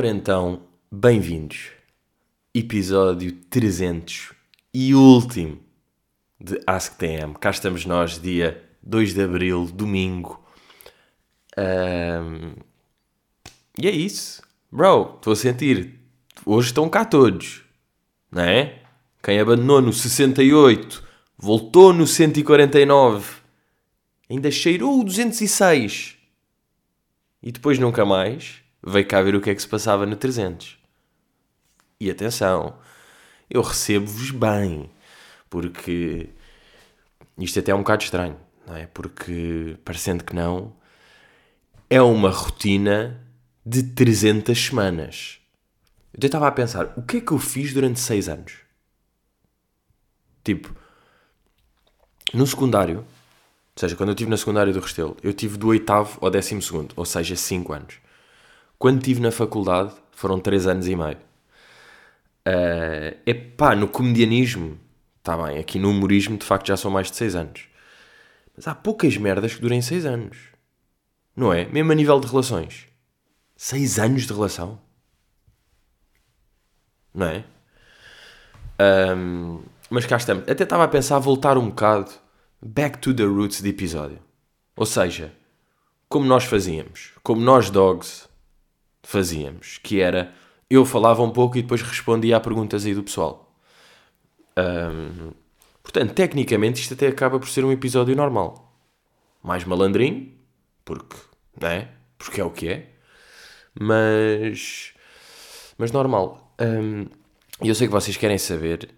Ora então, bem-vindos. Episódio 300 e último de Ask TM. Cá estamos nós, dia 2 de Abril, domingo. Ahm, E é isso. Bro, estou a sentir. Hoje estão cá todos. Não é? Quem abandonou no 68, voltou no 149, ainda cheirou o 206 e depois nunca mais veio cá ver o que é que se passava no 300. E atenção, eu recebo-vos bem, porque isto até é um bocado estranho, não é? Porque, parecendo que não, é uma rotina de 300 semanas. Eu estava a pensar, o que é que eu fiz durante 6 anos? Tipo, no secundário, ou seja, quando eu estive na secundária do Restelo, eu tive do oitavo ao décimo segundo, ou seja, 5 anos. Quando estive na faculdade, foram 3 anos e meio. É epá, no comedianismo, está bem, aqui no humorismo de facto já são mais de 6 anos. Mas há poucas merdas que durem 6 anos. Não é? Mesmo a nível de relações. 6 anos de relação. Não é? Ahm, mas cá estamos. Até estava a pensar voltar um bocado back to the roots de episódio. Ou seja, como nós fazíamos, como nós dogs fazíamos, que era eu falava um pouco e depois respondia a perguntas aí do pessoal. Ahm, portanto, tecnicamente isto até acaba por ser um episódio normal. Mais malandrinho, porque, não é? Porque é o que é. Mas, mas normal. E eu sei que vocês querem saber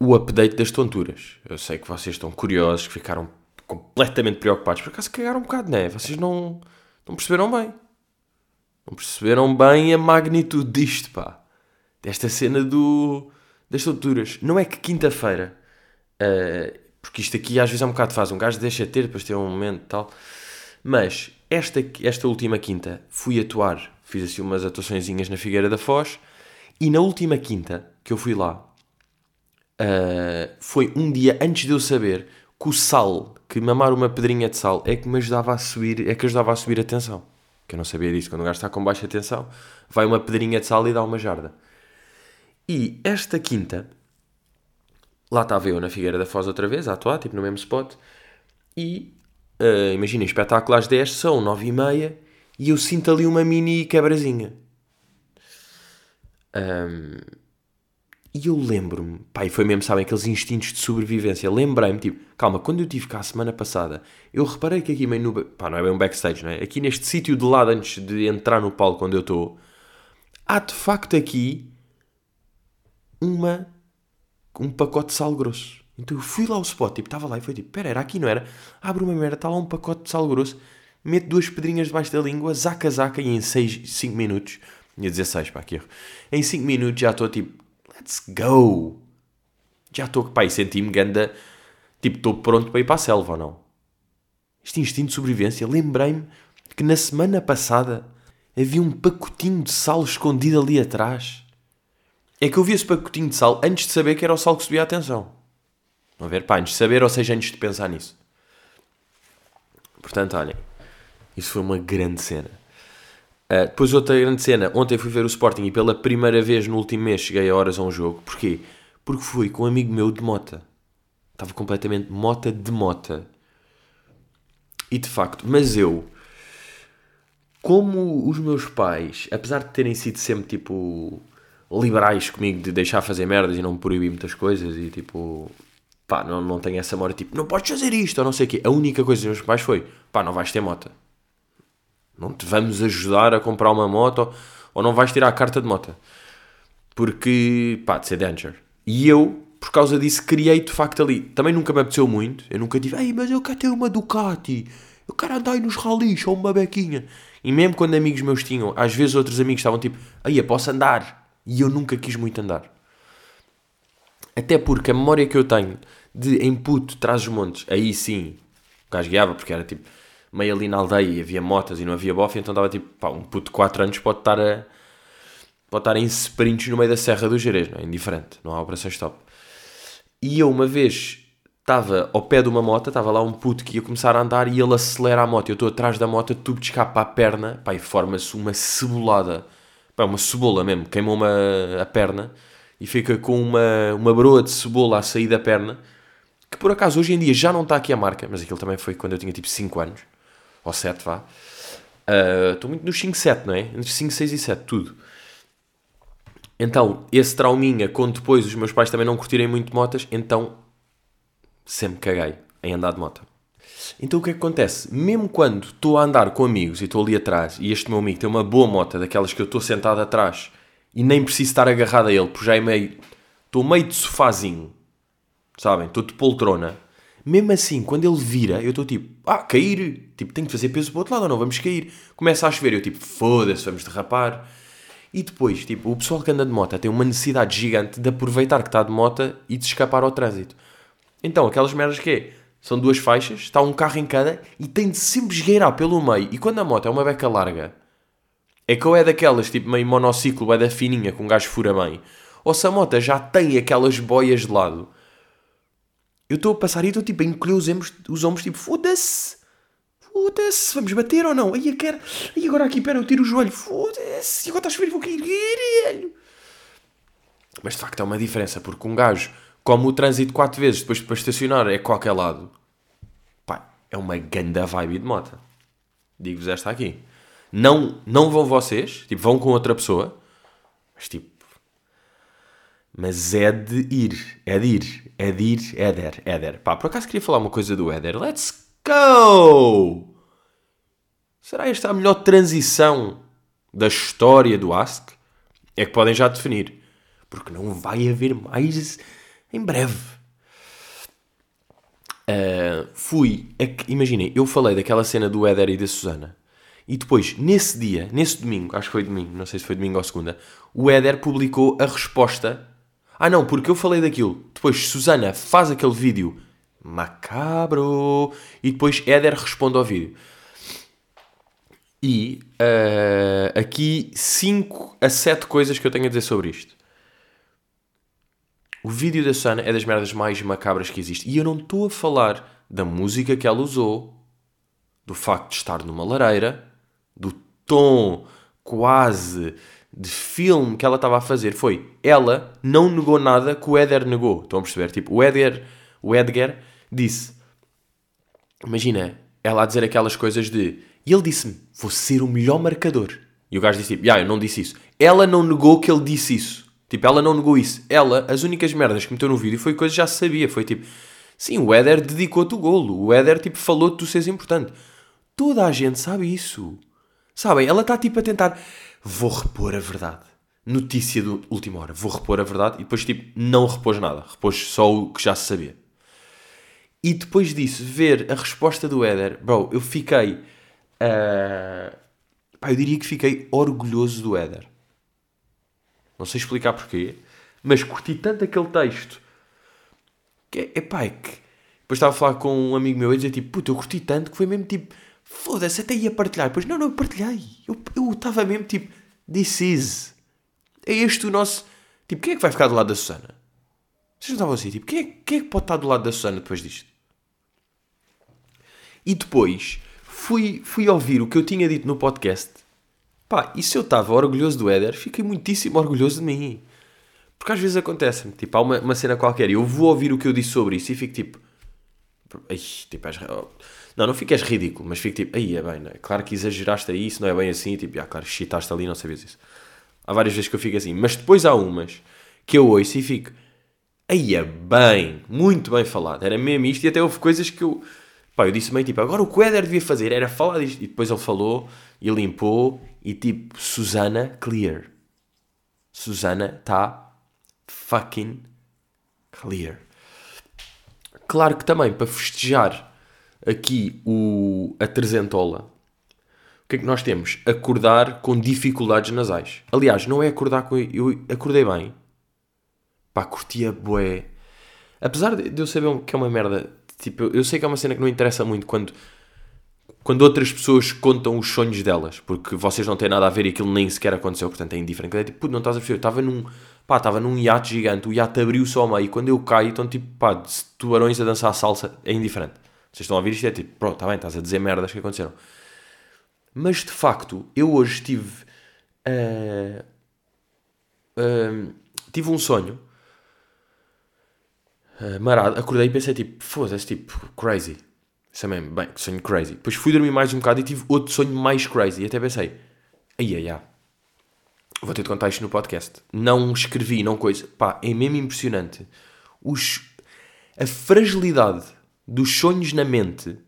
o update das tonturas. Eu sei que vocês estão curiosos, que ficaram completamente preocupados. Por acaso cagaram um bocado, não é? Vocês não, não perceberam bem. Não perceberam bem a magnitude disto, pá. Desta cena do, das tonturas. Não é que quinta-feira, eh, porque isto aqui às vezes é um bocado fácil. Um gajo deixa ter, depois tem um momento e tal. Mas esta, esta última quinta fui atuar. Fiz assim umas atuaçõezinhas na Figueira da Foz. E na última quinta que eu fui lá, Uh, foi um dia antes de eu saber que o sal, que mamar uma pedrinha de sal, é que me ajudava a subir, é que ajudava a subir a tensão. Que eu não sabia disso. Quando o gajo está com baixa tensão, vai uma pedrinha de sal e dá uma jarda. E esta quinta, lá estava eu na Figueira da Foz outra vez, a atuar, tipo no mesmo spot, e uh, imaginem, espetáculo às 10, são 9 e meia, e eu sinto ali uma mini quebrazinha. Um, e eu lembro-me, pá, e foi mesmo, sabem, aqueles instintos de sobrevivência. Lembrei-me, tipo, calma, quando eu estive cá a semana passada, eu reparei que aqui meio no. pá, não é bem um backstage, não é? Aqui neste sítio de lado, antes de entrar no palco onde eu estou, há de facto aqui uma. um pacote de sal grosso. Então eu fui lá ao spot, tipo, estava lá e foi tipo, pera, era aqui, não era? Abre uma merda, está lá um pacote de sal grosso, mete duas pedrinhas debaixo da língua, zaca, zaca, e em 5 minutos, ia dizer 6, pá, que erro, em 5 minutos já estou tipo, let's go! Já estou, pá, e senti-me ganda, tipo, estou pronto para ir para a selva ou não? Este instinto de sobrevivência, lembrei-me que na semana passada havia um pacotinho de sal escondido ali atrás. É que eu vi esse pacotinho de sal antes de saber que era o sal que subia a tensão. A ver? Pá, antes de saber, ou seja, antes de pensar nisso. Portanto, olhem, isso foi uma grande cena. Uh, depois outra grande cena, ontem fui ver o Sporting e pela primeira vez no último mês cheguei a horas a um jogo. Porquê? Porque fui com um amigo meu de mota. Estava completamente mota de mota. E de facto, mas eu, como os meus pais, apesar de terem sido sempre tipo liberais comigo de deixar fazer merdas e não me proibir muitas coisas e tipo, pá, não, não tenho essa memória tipo, não podes fazer isto ou não sei o quê. A única coisa dos meus pais foi, pá, não vais ter mota. Não te vamos ajudar a comprar uma moto ou, não vais tirar a carta de moto. Porque, pá, de ser danger. E eu, por causa disso, criei de facto ali. Também nunca me apeteceu muito. Eu nunca tive, ei, mas eu quero ter uma Ducati. Eu quero andar aí nos ralis ou uma bequinha. E mesmo quando amigos meus tinham, às vezes outros amigos estavam tipo, aí eu posso andar. E eu nunca quis muito andar. Até porque a memória que eu tenho de input traz os montes, aí sim, o gajo guiava, porque era tipo meio ali na aldeia e havia motas e não havia bofe, então dava tipo, pá, um puto de 4 anos pode estar a. pode estar em sprints no meio da Serra do Jerez, não é? Indiferente, não há operação stop. E eu uma vez estava ao pé de uma moto, estava lá um puto que ia começar a andar e ele acelera a moto. Eu estou atrás da moto, tubo de escape a perna, pá, e forma-se uma cebolada pá, uma cebola mesmo, queimou-me a, a perna e fica com uma, uma broa de cebola a sair da perna, que por acaso hoje em dia já não está aqui a marca, mas aquilo também foi quando eu tinha tipo 5 anos, ou 7 vá. Ah, Estou uh, muito nos 5, 7, não é? Entre 5, 6 e 7, tudo. Então, esse trauminha, com depois os meus pais também não curtirem muito motas, então sempre caguei em andar de moto. Então o que é que acontece? Mesmo quando estou a andar com amigos e estou ali atrás e este meu amigo tem uma boa moto, daquelas que eu estou sentado atrás e nem preciso estar agarrado a ele, porque já é meio. Estou meio de sofazinho, sabem? Estou de poltrona. Mesmo assim, quando ele vira, eu estou tipo, ah, cair. Tipo, tenho que fazer peso para o outro lado ou não? Vamos cair. Começa a chover, eu tipo, foda-se, vamos derrapar. E depois, tipo, o pessoal que anda de moto tem uma necessidade gigante de aproveitar que está de moto e de escapar ao trânsito. Então, aquelas merdas que é? São duas faixas, está um carro em cada e tem de sempre esgueirar pelo meio. E quando a moto é uma beca larga, é que ou é daquelas, tipo meio monociclo, é da fininha, com um gajo fura bem, ou se a moto já tem aquelas boias de lado, eu estou a passar e estou tipo a encolher os ombros, os ombros tipo, foda-se, foda-se, vamos bater ou não? Aí eu quero, aí agora aqui, pera, eu tiro o joelho, foda-se, agora está a chover, vou cair. Mas de facto é uma diferença, porque um gajo como o trânsito quatro vezes depois para estacionar é qualquer lado, pá, é uma ganda vibe de moto. Digo-vos esta aqui. Não, não vão vocês, tipo, vão com outra pessoa, mas tipo, mas é de ir, é de ir, é de ir, Éder, Éder. Pá, por acaso queria falar uma coisa do Éder. Let's go! Será esta a melhor transição da história do Ask? É que podem já definir. Porque não vai haver mais em breve. Uh, fui, imaginem, eu falei daquela cena do Éder e da Susana. E depois, nesse dia, nesse domingo, acho que foi domingo, não sei se foi domingo ou segunda, o Éder publicou a resposta. Ah não, porque eu falei daquilo. Depois Susana faz aquele vídeo macabro e depois Éder responde ao vídeo. E uh, aqui 5 a 7 coisas que eu tenho a dizer sobre isto. O vídeo da Susana é das merdas mais macabras que existe. E eu não estou a falar da música que ela usou, do facto de estar numa lareira, do tom quase de filme que ela estava a fazer. Foi, ela não negou nada que o Éder negou. Estão a perceber? Tipo, o Éder, o Edgar disse, imagina, ela a dizer aquelas coisas de, e ele disse-me, vou ser o melhor marcador. E o gajo disse tipo, ah, eu não disse isso. Ela não negou que ele disse isso. Tipo, ela não negou isso. Ela, as únicas merdas que meteu no vídeo foi coisa que já sabia. Foi tipo, sim, o Éder dedicou-te o golo. O Éder, tipo, falou-te tu seres importante. Toda a gente sabe isso. Sabem? Ela está, tipo, a tentar, vou repor a verdade. Notícia do última hora, vou repor a verdade. E depois, tipo, não repôs nada. Repôs só o que já se sabia. E depois disso, ver a resposta do Éder, bro, eu fiquei. Uh... Pá, eu diria que fiquei orgulhoso do Éder. Não sei explicar porquê, mas curti tanto aquele texto que é pá, é que depois estava a falar com um amigo meu e dizer tipo, puta, eu curti tanto que foi mesmo tipo, foda-se, até ia partilhar. Depois, não, não, partilhei. Eu estava mesmo tipo, this is. É este o nosso. Tipo, quem é que vai ficar do lado da Susana? Vocês não estavam assim, tipo, quem é, quem é que pode estar do lado da Susana depois disto? E depois fui, fui ouvir o que eu tinha dito no podcast Pá, e se eu estava orgulhoso do Éder, fiquei muitíssimo orgulhoso de mim. Porque às vezes acontece-me, tipo, há uma, uma cena qualquer e eu vou ouvir o que eu disse sobre isso e fico tipo. Ai, tipo, és... Não, não fiques ridículo, mas fico tipo, aí é bem, é? claro que exageraste aí, isso não é bem assim, tipo, ah, claro, chitaste ali, não sabias isso. Há várias vezes que eu fico assim, mas depois há umas que eu ouço e fico, aí é bem, muito bem falado, era mesmo isto, e até houve coisas que eu, pá, eu disse meio tipo, agora o que o Éder devia fazer era falar disto, e depois ele falou, e limpou, e tipo, Susana clear. Susana está fucking clear. Claro que também para festejar aqui o, a trezentola, o que é que nós temos? Acordar com dificuldades nasais. Aliás, não é acordar com. Eu acordei bem. Pá, curtia boé. Apesar de eu saber que é uma merda, tipo, eu sei que é uma cena que não interessa muito quando quando outras pessoas contam os sonhos delas, porque vocês não têm nada a ver e aquilo nem sequer aconteceu, portanto é indiferente. É tipo, não estás a perceber, eu estava num, pá, estava num iate gigante, o iate abriu-se ao meio, e quando eu caio, estão tipo, pá, tubarões a dançar a salsa, é indiferente. Vocês estão a ouvir isto, é tipo, pronto, está bem, estás a dizer merdas que aconteceram. Mas de facto, eu hoje estive uh, uh, tive um sonho uh, marado, acordei e pensei tipo, foda-se, tipo, crazy. Mesmo, bem, sonho crazy. Depois fui dormir mais um bocado e tive outro sonho mais crazy. E até pensei, ai ai ai, vou ter de contar isto no podcast. Não escrevi, não coisa. Pá, é mesmo impressionante. Os, a fragilidade dos sonhos na mente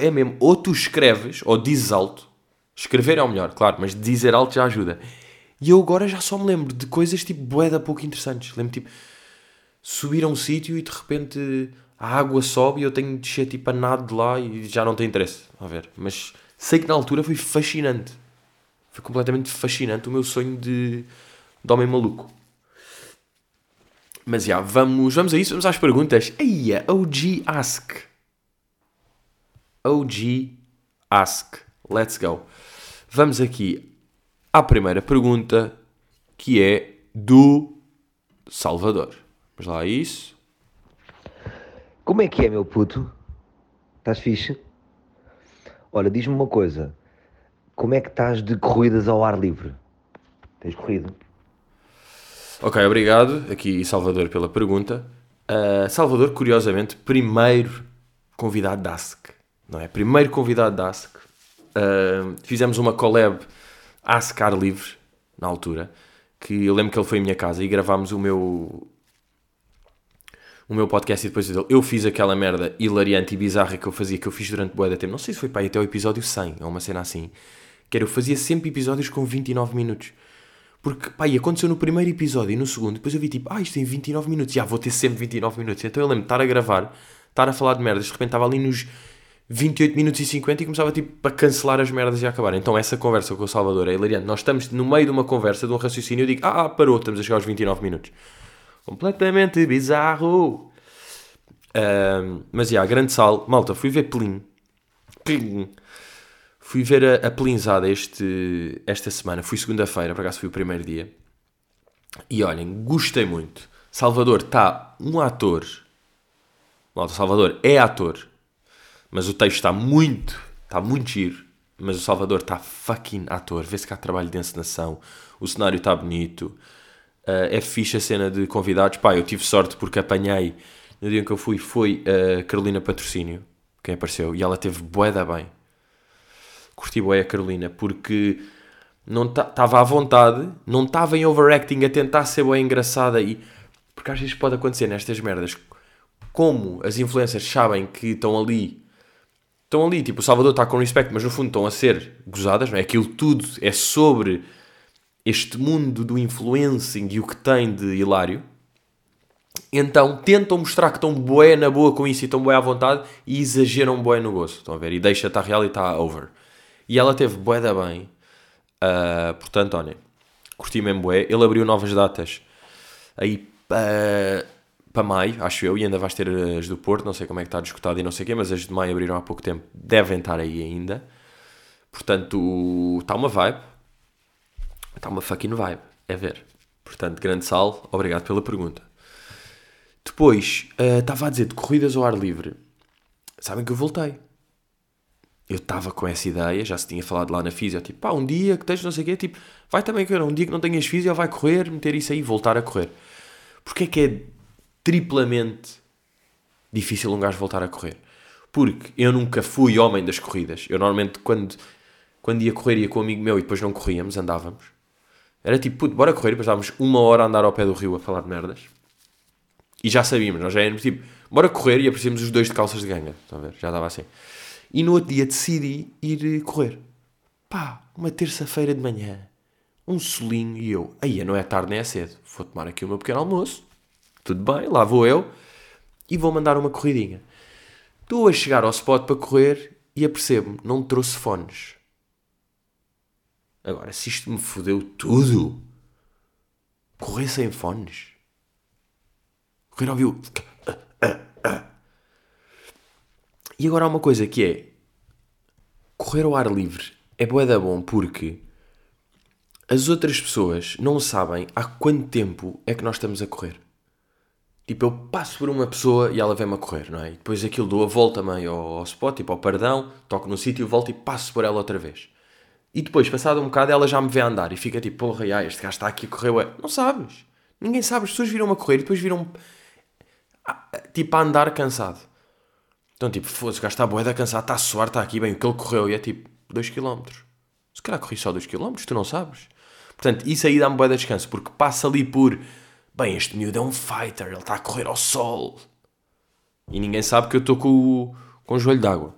é mesmo, ou tu escreves, ou dizes alto. Escrever é o melhor, claro, mas dizer alto já ajuda. E eu agora já só me lembro de coisas tipo boeda pouco interessantes. Lembro tipo, subir a um sítio e de repente a água sobe e eu tenho de descer tipo a nada de lá e já não tem interesse. A ver, mas sei que na altura foi fascinante. Foi completamente fascinante o meu sonho de, de homem maluco. Mas já, vamos, vamos a isso, vamos às perguntas. Eia, OG Ask. OG Ask. Let's go. Vamos aqui à primeira pergunta, que é do Salvador. Vamos lá a isso. Como é que é, meu puto? Estás fixe? Olha, diz-me uma coisa. Como é que estás de corridas ao ar livre? Tens corrido? Ok, obrigado aqui Salvador pela pergunta. Uh, Salvador, curiosamente, primeiro convidado da ASC, não é? Primeiro convidado da ASC. Uh, fizemos uma collab ASC Ar Livre, na altura, que eu lembro que ele foi à minha casa e gravámos o meu o meu podcast e depois dele. Eu fiz aquela merda hilariante e bizarra que eu fazia, que eu fiz durante boa da tempo. Não sei se foi para aí até o episódio 100, ou uma cena assim. Que era, eu fazia sempre episódios com 29 minutos. Porque, pá, e aconteceu no primeiro episódio e no segundo, depois eu vi tipo, ah, isto tem 29 minutos, já vou ter sempre 29 minutos. Então eu lembro de estar a gravar, estar a falar de merdas, de repente estava ali nos 28 minutos e 50 e começava tipo a cancelar as merdas e a acabar. Então essa conversa com o Salvador é hilariante. Nós estamos no meio de uma conversa, de um raciocínio, eu digo, ah, parou, estamos a chegar aos 29 minutos. Completamente bizarro. Um, mas, já, yeah, grande sal. Malta, fui ver Plin. Plin. Fui ver a, a Plinzada este, esta semana. Fui segunda-feira, por acaso fui o primeiro dia. E olhem, gostei muito. Salvador está um ator. Malta, Salvador é ator. Mas o texto está muito, está muito giro. Mas o Salvador está fucking ator. Vê-se que há trabalho de encenação. O cenário está bonito. Uh, é fixe a cena de convidados. Pá, eu tive sorte porque apanhei. No dia em que eu fui, foi a Carolina Patrocínio. Quem apareceu. E ela teve boeda bem curti bem a Carolina, porque não estava à vontade, não estava em overacting a tentar ser bem engraçada e porque às vezes pode acontecer nestas merdas como as influencers sabem que estão ali estão ali, tipo o Salvador está com respect mas no fundo estão a ser gozadas, não é? Aquilo tudo é sobre este mundo do influencing e o que tem de hilário então tentam mostrar que estão bué na boa com isso e estão bué à vontade e exageram bué no gosto, estão a ver? E deixa estar real e está over. E ela teve bué da bem. Uh, portanto, olha, curti mesmo bué. Ele abriu novas datas aí uh, para maio, acho eu, e ainda vais ter as do Porto, não sei como é que está discutado e não sei o quê, mas as de maio abriram há pouco tempo, devem estar aí ainda. Portanto, está uma vibe. Está uma fucking vibe, é ver. Portanto, grande sal, obrigado pela pergunta. Depois, uh, estava a dizer de corridas ao ar livre. Sabem que eu voltei eu estava com essa ideia, já se tinha falado lá na física, tipo, pá, um dia que tens não sei o quê, tipo, vai também querer, um dia que não tenhas física, vai correr, meter isso aí voltar a correr. Porquê é que é triplamente difícil um gajo voltar a correr? Porque eu nunca fui homem das corridas. Eu normalmente, quando, quando ia correr, ia com um amigo meu e depois não corríamos, andávamos. Era tipo, puto, bora correr, depois estávamos uma hora a andar ao pé do rio a falar de merdas. E já sabíamos, nós já éramos tipo, bora correr e aparecíamos os dois de calças de ganga. Estão a ver? Já estava assim. E no outro dia decidi ir correr. Pá, uma terça-feira de manhã, um solinho e eu, aí não é tarde nem é cedo, vou tomar aqui o meu pequeno almoço. Tudo bem, lá vou eu e vou mandar uma corridinha. Estou a chegar ao spot para correr e apercebo-me, não trouxe fones. Agora, se isto me fodeu tudo, correr sem fones. Correr ao vivo. E agora há uma coisa que é correr ao ar livre é boeda bom porque as outras pessoas não sabem há quanto tempo é que nós estamos a correr. Tipo, eu passo por uma pessoa e ela vem-me a correr, não é? E depois aquilo dou a volta meio ao, ao spot, tipo ao perdão, toco no sítio, volto e passo por ela outra vez. E depois, passado um bocado, ela já me vê andar e fica tipo, porra, ai, este gajo está aqui a correr, ué. Não sabes. Ninguém sabe. As pessoas viram-me a correr e depois viram tipo a andar cansado. Então, tipo, foda-se, o gajo está boeda cansado, está a suar, está aqui bem. O que ele correu e é tipo 2km. Se calhar corri só 2km, tu não sabes. Portanto, isso aí dá-me boeda descanso, porque passa ali por, bem, este miúdo é um fighter, ele está a correr ao sol. E ninguém sabe que eu estou com o, com o joelho d'água.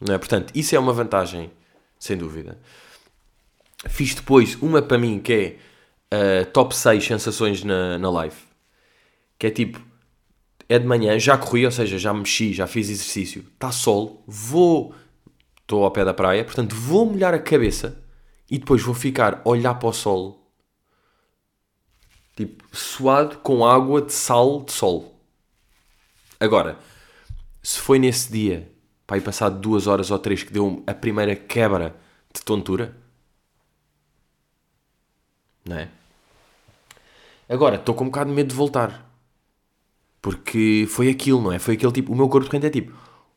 Não é? Portanto, isso é uma vantagem, sem dúvida. Fiz depois uma para mim que é uh, top 6 sensações na, na live. Que é tipo, é de manhã, já corri, ou seja, já mexi, já fiz exercício, está sol, vou, estou ao pé da praia, portanto vou molhar a cabeça e depois vou ficar a olhar para o sol, tipo, suado com água de sal de sol. Agora, se foi nesse dia, para ir passado duas horas ou três que deu a primeira quebra de tontura, não é? Agora, estou com um bocado de medo de voltar. Porque foi aquilo, não é? Foi aquele tipo. O meu corpo de repente é tipo: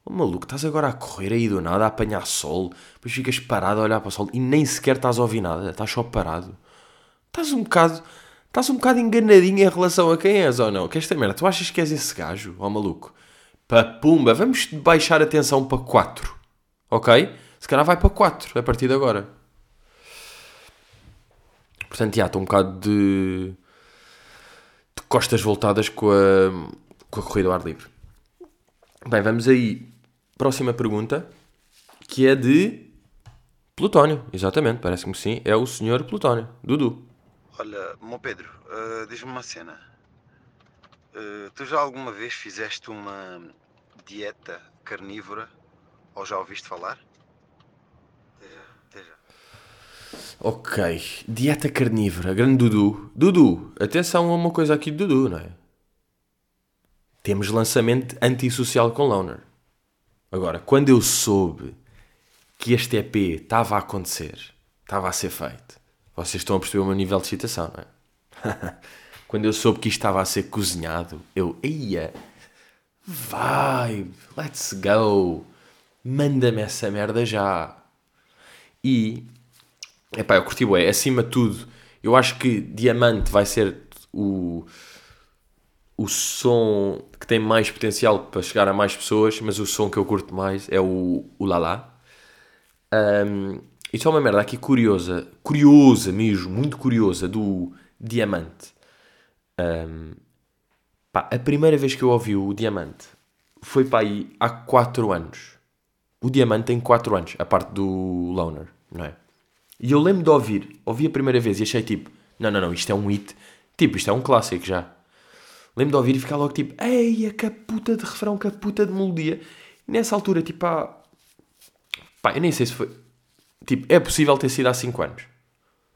oh, maluco, estás agora a correr aí do nada, a apanhar sol, depois ficas parado a olhar para o sol e nem sequer estás a ouvir nada, estás só parado. Estás um bocado. Estás um bocado enganadinho em relação a quem és ou não? Que esta merda, tu achas que és esse gajo, ó oh, maluco? Para pumba, vamos baixar a tensão para 4. Ok? Se calhar vai para 4 a partir de agora. Portanto, já, estou um bocado de costas voltadas com a, com a corrida ao ar livre. Bem, vamos aí. Próxima pergunta, que é de Plutónio, exatamente, parece-me que sim, é o senhor Plutónio, Dudu. Olha, meu Pedro, uh, diz-me uma cena. Uh, tu já alguma vez fizeste uma dieta carnívora ou já ouviste falar? Ok, dieta carnívora, grande Dudu. Dudu, atenção a uma coisa aqui de Dudu, não é? Temos lançamento antissocial com Loner. Agora, quando eu soube que este EP estava a acontecer, estava a ser feito, vocês estão a perceber o meu nível de excitação, não é? quando eu soube que isto estava a ser cozinhado, eu, ia, vibe, let's go, manda-me essa merda já. E Epá, eu curti é acima de tudo, eu acho que Diamante vai ser o, o som que tem mais potencial para chegar a mais pessoas, mas o som que eu curto mais é o, o Lala. Um, isso é uma merda aqui curiosa, curiosa mesmo, muito curiosa, do Diamante. Um, pá, a primeira vez que eu ouvi o Diamante foi para aí há 4 anos. O Diamante tem 4 anos, a parte do Loner, não é? E eu lembro de ouvir, ouvi a primeira vez e achei tipo, não, não, não, isto é um hit, tipo, isto é um clássico já. Lembro de ouvir e ficar logo tipo, ei, que puta de refrão, que puta de melodia. E nessa altura, tipo, há... pá, eu nem sei se foi, tipo, é possível ter sido há 5 anos.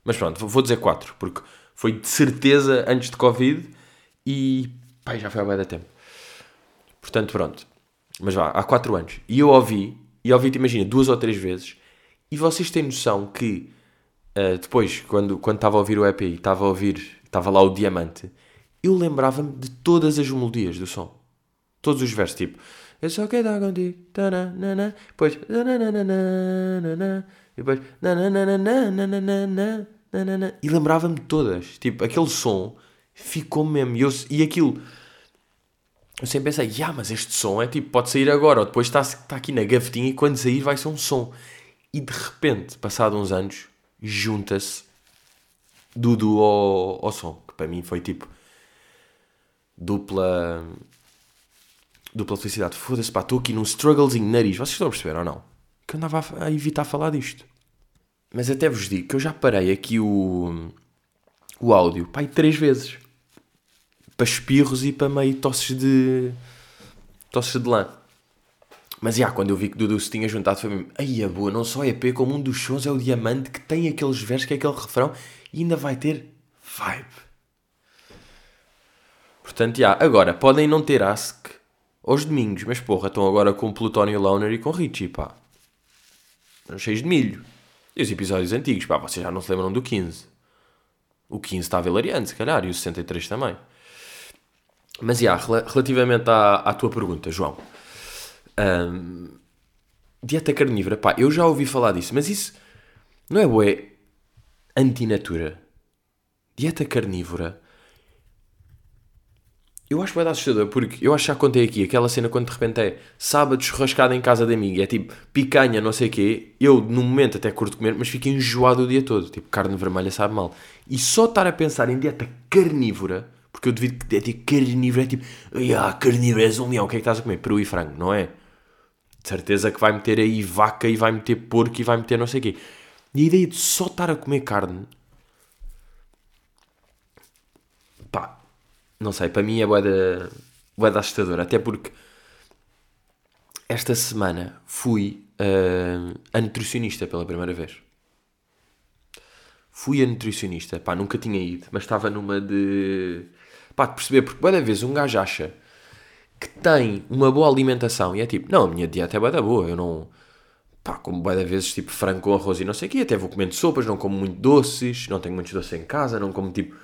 Mas pronto, vou dizer 4, porque foi de certeza antes de Covid e, pá, já foi há bem da tempo. Portanto, pronto. Mas vá, há 4 anos. E eu ouvi, e ouvi-te, imagina, duas ou três vezes, e vocês têm noção que uh, depois, quando, quando estava a ouvir o EP e estava a ouvir, estava lá o Diamante, eu lembrava-me de todas as melodias do som. Todos os versos, tipo, eu só quero dar contigo, depois, e depois, e lembrava-me de todas. Tipo, aquele som ficou mesmo. E, eu, e aquilo, eu sempre pensei, ah, mas este som é tipo, pode sair agora, ou depois está, está aqui na gavetinha e quando sair vai ser um som. E de repente, passado uns anos, junta-se Dudu ao, ao som. Que para mim foi tipo dupla dupla felicidade. Foda-se, pá, estou aqui num strugglezinho nariz. Vocês estão a perceber ou não? Que eu andava a evitar falar disto. Mas até vos digo que eu já parei aqui o, o áudio, pá, três vezes. Para espirros e para meio tosses de tosses de lã. Mas já, quando eu vi que Dudu se tinha juntado, foi mesmo, aí a boa, não só é EP, como um dos sons é o Diamante, que tem aqueles versos, que é aquele refrão, e ainda vai ter vibe. Portanto, já, agora, podem não ter Ask aos domingos, mas porra, estão agora com Plutónio Loner e com Richie, pá. Estão cheios de milho. E os episódios antigos, pá, vocês já não se lembram do 15. O 15 estava hilariante, se calhar, e o 63 também. Mas, já, relativamente à, à tua pergunta, João um, dieta carnívora, pá, eu já ouvi falar disso, mas isso Não é bué antinatura. Dieta carnívora. Eu acho que vai dar assustador, porque eu acho que já contei aqui aquela cena quando de repente é sábado churrascada em casa de amigo, é tipo picanha, não sei o quê. Eu, no momento, até curto comer, mas fico enjoado o dia todo. Tipo, carne vermelha sabe mal. E só estar a pensar em dieta carnívora, porque eu devido que dieta carnívora é tipo, ah, carnívora um leão, o que é que estás a comer? Peru e frango, não é? De certeza que vai meter aí vaca e vai meter porco e vai meter não sei o quê. E a ideia de só estar a comer carne, pá, não sei, para mim é bué da, bué da assustadora. Até porque esta semana fui uh, a nutricionista pela primeira vez. Fui a nutricionista, pá, nunca tinha ido, mas estava numa de. pá, de perceber, porque da vez um gajo acha que tem uma boa alimentação e é tipo, não, a minha dieta é bué da boa, eu não. pá, como bué vezes tipo frango com arroz e não sei o quê, até vou comendo sopas, não como muito doces, não tenho muitos doces em casa, não como tipo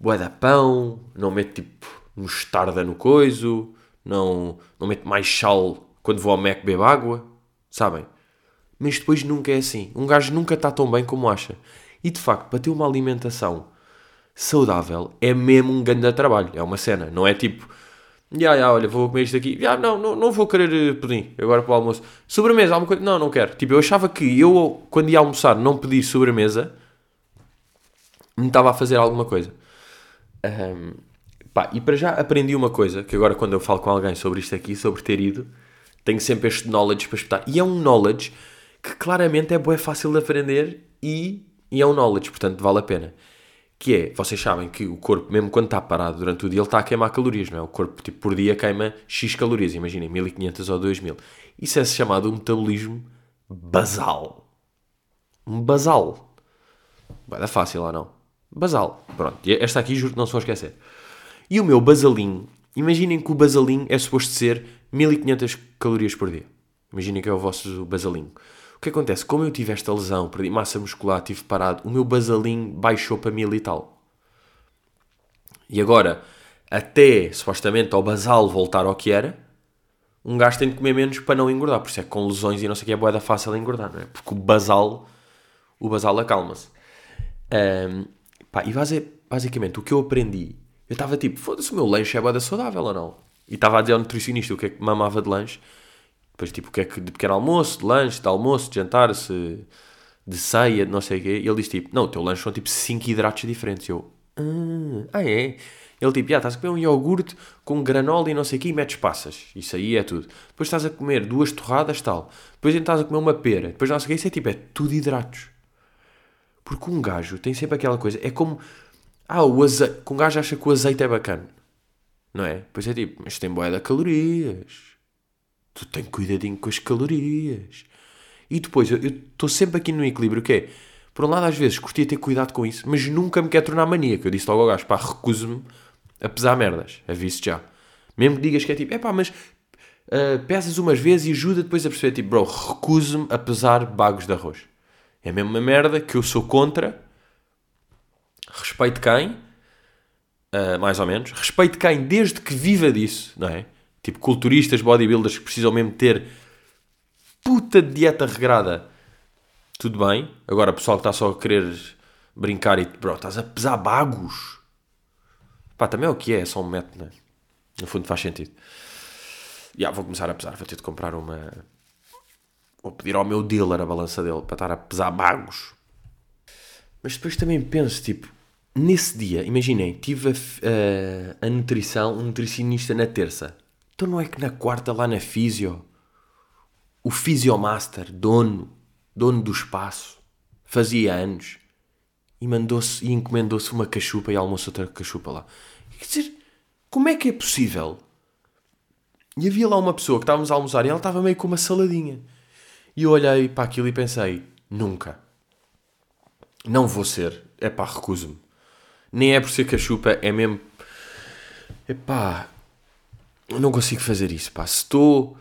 bué da pão, não meto tipo mostarda no coiso, não, não meto mais sal quando vou ao Mac beber água, sabem? Mas depois nunca é assim. Um gajo nunca está tão bem como acha. E de facto, para ter uma alimentação saudável é mesmo um grande trabalho. É uma cena. Não é tipo, já, já, olha, vou comer isto aqui. Já, não, não, não vou querer eh, pudim agora para o almoço. Sobremesa, alguma coisa? Não, não quero. Tipo, eu achava que eu, quando ia almoçar, não pedir sobremesa, me estava a fazer alguma coisa. Um, pá, e para já aprendi uma coisa, que agora quando eu falo com alguém sobre isto aqui, sobre ter ido, tenho sempre este knowledge para espetar. E é um knowledge que claramente é bué fácil de aprender e, e é um knowledge, portanto vale a pena. Que é, vocês sabem que o corpo, mesmo quando está parado durante o dia, ele está a queimar calorias, não é? O corpo, tipo, por dia queima X calorias, imaginem, 1500 ou 2000. Isso é chamado um metabolismo basal. Um basal. Vai dar fácil ou não? Basal. Pronto, esta aqui juro que não se vão esquecer. E o meu basalinho, imaginem que o basalinho é suposto ser 1500 calorias por dia. Imaginem que é o vosso basalinho. O que acontece? Como eu tive esta lesão, perdi massa muscular, tive parado, o meu basalinho baixou para mil e tal. E agora, até supostamente ao basal voltar ao que era, um gajo tem de comer menos para não engordar. Por isso é que com lesões e não sei o que é boeda fácil engordar, não é? Porque o basal, o basal acalma-se. Um, e basicamente o que eu aprendi, eu estava tipo, foda-se, o meu lanche é boeda saudável ou não? E estava a dizer ao nutricionista o que é que mamava de lanche. Depois, tipo, o que é que de pequeno almoço, de lanche, de almoço, de jantar, se, de ceia, não sei o quê. E ele disse, tipo, não, o teu lanche são, tipo, 5 hidratos diferentes. E eu, ah, ah é? Ele, tipo, já, estás a comer um iogurte com granola e não sei o quê e metes passas. Isso aí é tudo. Depois estás a comer duas torradas, tal. Depois estás a comer uma pera. Depois não sei o quê. Isso é, tipo, é tudo hidratos. Porque um gajo tem sempre aquela coisa. É como... Ah, o azeite... Um gajo acha que o azeite é bacana. Não é? Pois é tipo, mas tem boia de calorias tu tens cuidadinho com as calorias. E depois, eu estou sempre aqui no equilíbrio, que é, por um lado, às vezes, curtia ter cuidado com isso, mas nunca me quer tornar maníaco. Eu disse logo ao gajo, pá, recuso-me a pesar merdas. Aviso já. Mesmo que digas que é tipo, é pá, mas uh, pesas umas vezes e ajuda depois a perceber, tipo, bro, recuso-me a pesar bagos de arroz. É mesmo uma merda que eu sou contra. Respeito quem? Uh, mais ou menos. Respeito quem desde que viva disso, não é? Tipo, culturistas, bodybuilders que precisam mesmo ter puta de dieta regrada. Tudo bem. Agora, pessoal que está só a querer brincar e, bro, estás a pesar bagos. Pá, também é o que é, é só um método, né? No fundo faz sentido. Já, yeah, vou começar a pesar. Vou ter de comprar uma. Vou pedir ao meu dealer a balança dele para estar a pesar bagos. Mas depois também penso, tipo, nesse dia, imaginei, tive a, a, a nutrição, um nutricionista na terça. Então não é que na quarta, lá na Físio, o Fisiomaster, dono, dono do espaço, fazia anos e mandou-se e encomendou-se uma cachupa e almoçou outra cachupa lá. Quer dizer, como é que é possível? E havia lá uma pessoa que estávamos a almoçar e ela estava meio com uma saladinha. E eu olhei para aquilo e pensei: nunca. Não vou ser. É pá, recuso-me. Nem é por ser cachupa, é mesmo. É pá, não consigo fazer isso, pá. Se estou.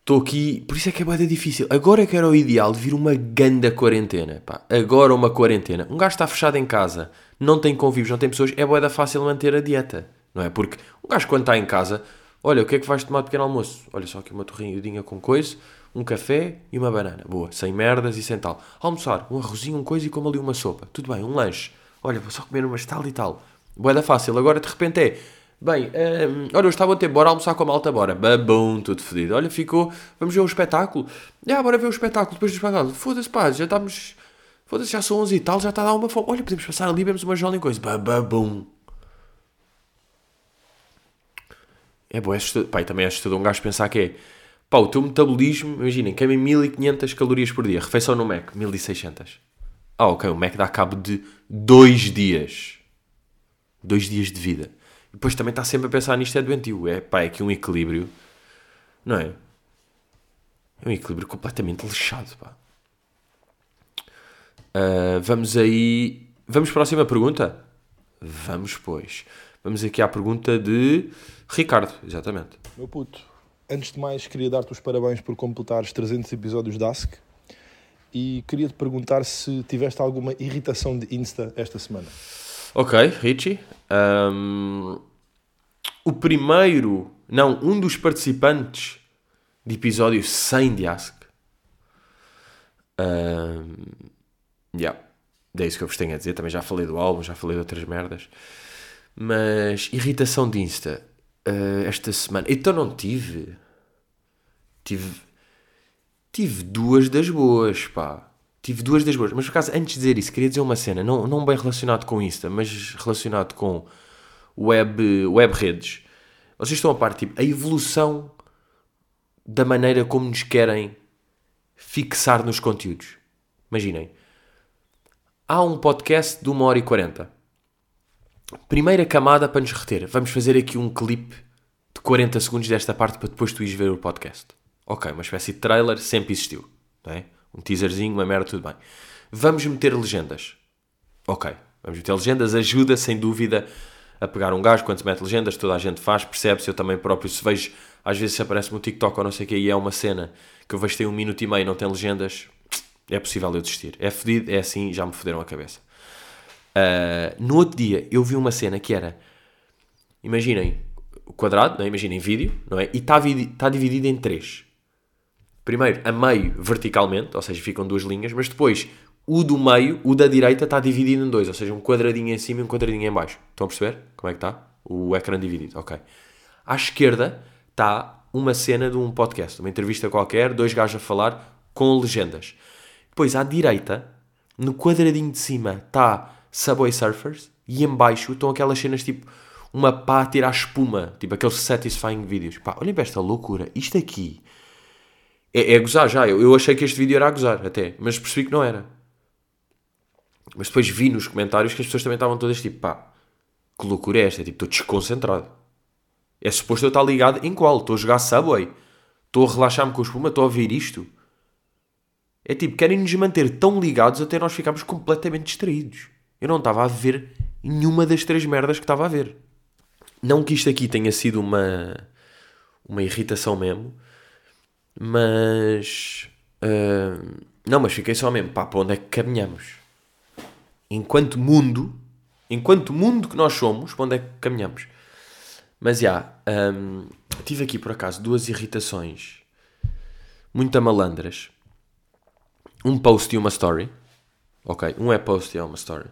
Estou aqui. Por isso é que é bem difícil. Agora é que era o ideal de vir uma ganda quarentena, pá. Agora uma quarentena. Um gajo está fechado em casa, não tem convívios, não tem pessoas, é boeda fácil manter a dieta, não é? Porque um gajo quando está em casa, olha, o que é que vais tomar de pequeno almoço? Olha só aqui uma torrinha com coisa, um café e uma banana. Boa, sem merdas e sem tal. Almoçar, um arrozinho, um coisa e como ali uma sopa. Tudo bem, um lanche. Olha, vou só comer umas tal e tal. Boa da fácil. Agora de repente é, bem, hum, olha, hoje estava a ter, bora almoçar com a malta, bora. Babum, tudo fedido. Olha, ficou, vamos ver um espetáculo. Já, bora ver o espetáculo, depois do espetáculo. Foda-se, pá, já estamos, foda-se, já são 11 e tal, já está a dar uma fome. Olha, podemos passar ali, vemos uma jolem coisa. Babum. É bom, é assustador. Pá, também é assustador um gajo pensar que é, pá, o teu metabolismo, imaginem, queima 1500 calorias por dia. Refeição no Mac, 1600. Ah, ok, o Mac dá cabo de dois dias. Dois dias de vida. Depois também está sempre a pensar nisto, é doentio. É, pá, é aqui um equilíbrio, não é? É um equilíbrio completamente lixado, pá. Uh, vamos aí... Vamos para a próxima pergunta? Vamos, pois. Vamos aqui à pergunta de Ricardo, exatamente. Meu puto, antes de mais queria dar-te os parabéns por completares 300 episódios da Ask e queria te perguntar se tiveste alguma irritação de Insta esta semana. Ok, Richie. Um, o primeiro, não, um dos participantes de episódio 100 de Ask. Um, yeah, é isso que eu vos tenho a dizer. Também já falei do álbum, já falei de outras merdas. Mas irritação de Insta uh, esta semana. Então não tive. Tive. Tive duas das boas, pá. Tive duas das boas. Mas por acaso, antes de dizer isso, queria dizer uma cena, não, não bem relacionado com Insta, mas relacionado com web, web redes. Vocês estão a par, tipo, a evolução da maneira como nos querem fixar nos conteúdos. Imaginem. Há um podcast de 1 hora e 40 Primeira camada para nos reter. Vamos fazer aqui um clipe de 40 segundos desta parte para depois tu ires ver o podcast. Ok, uma espécie de trailer sempre existiu. Não é? Um teaserzinho, uma merda, tudo bem. Vamos meter legendas. Ok, vamos meter legendas. Ajuda, sem dúvida, a pegar um gajo. Quando se mete legendas, toda a gente faz, percebe-se. Eu também próprio, se vejo, às vezes se aparece-me um TikTok ou não sei o que, e é uma cena que eu vejo tem um minuto e meio e não tem legendas, é possível eu desistir. É fedido, é assim, já me foderam a cabeça. Uh, no outro dia eu vi uma cena que era, imaginem, o quadrado, não é? imaginem vídeo, não é? E está tá dividido em três. Primeiro, a meio verticalmente, ou seja, ficam duas linhas, mas depois o do meio, o da direita, está dividido em dois, ou seja, um quadradinho em cima e um quadradinho em baixo. Estão a perceber como é que está? O ecrã dividido, ok. À esquerda está uma cena de um podcast, uma entrevista qualquer, dois gajos a falar com legendas. Depois, à direita, no quadradinho de cima, está Subway Surfers e em baixo estão aquelas cenas tipo uma pá a tirar espuma, tipo aqueles satisfying vídeos. Pá, olhem para esta loucura. Isto aqui é, é gozar já. Eu, eu achei que este vídeo era a gozar até, mas percebi que não era. Mas depois vi nos comentários que as pessoas também estavam todas tipo, pá, que loucura é esta? Tipo, estou desconcentrado. É suposto eu estar ligado em qual? Estou a jogar Subway? Estou a relaxar-me com a espuma? Estou a ouvir isto? É tipo, querem nos manter tão ligados até nós ficarmos completamente distraídos. Eu não estava a ver nenhuma das três merdas que estava a ver. Não que isto aqui tenha sido uma, uma irritação mesmo, mas. Uh, não, mas fiquei só mesmo, pá, para onde é que caminhamos? Enquanto mundo, enquanto mundo que nós somos, para onde é que caminhamos? Mas já, um, tive aqui por acaso duas irritações muito malandras. Um post e uma story. Ok, um é post e é uma story.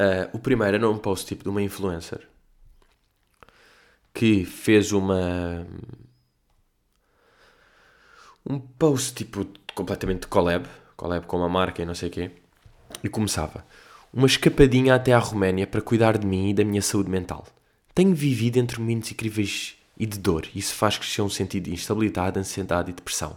Uh, o primeiro era um post tipo de uma influencer que fez uma. Um post tipo completamente de collab, collab com uma marca e não sei o quê, e começava: Uma escapadinha até à Roménia para cuidar de mim e da minha saúde mental. Tenho vivido entre momentos incríveis e de dor, e isso faz crescer um sentido de instabilidade, ansiedade e depressão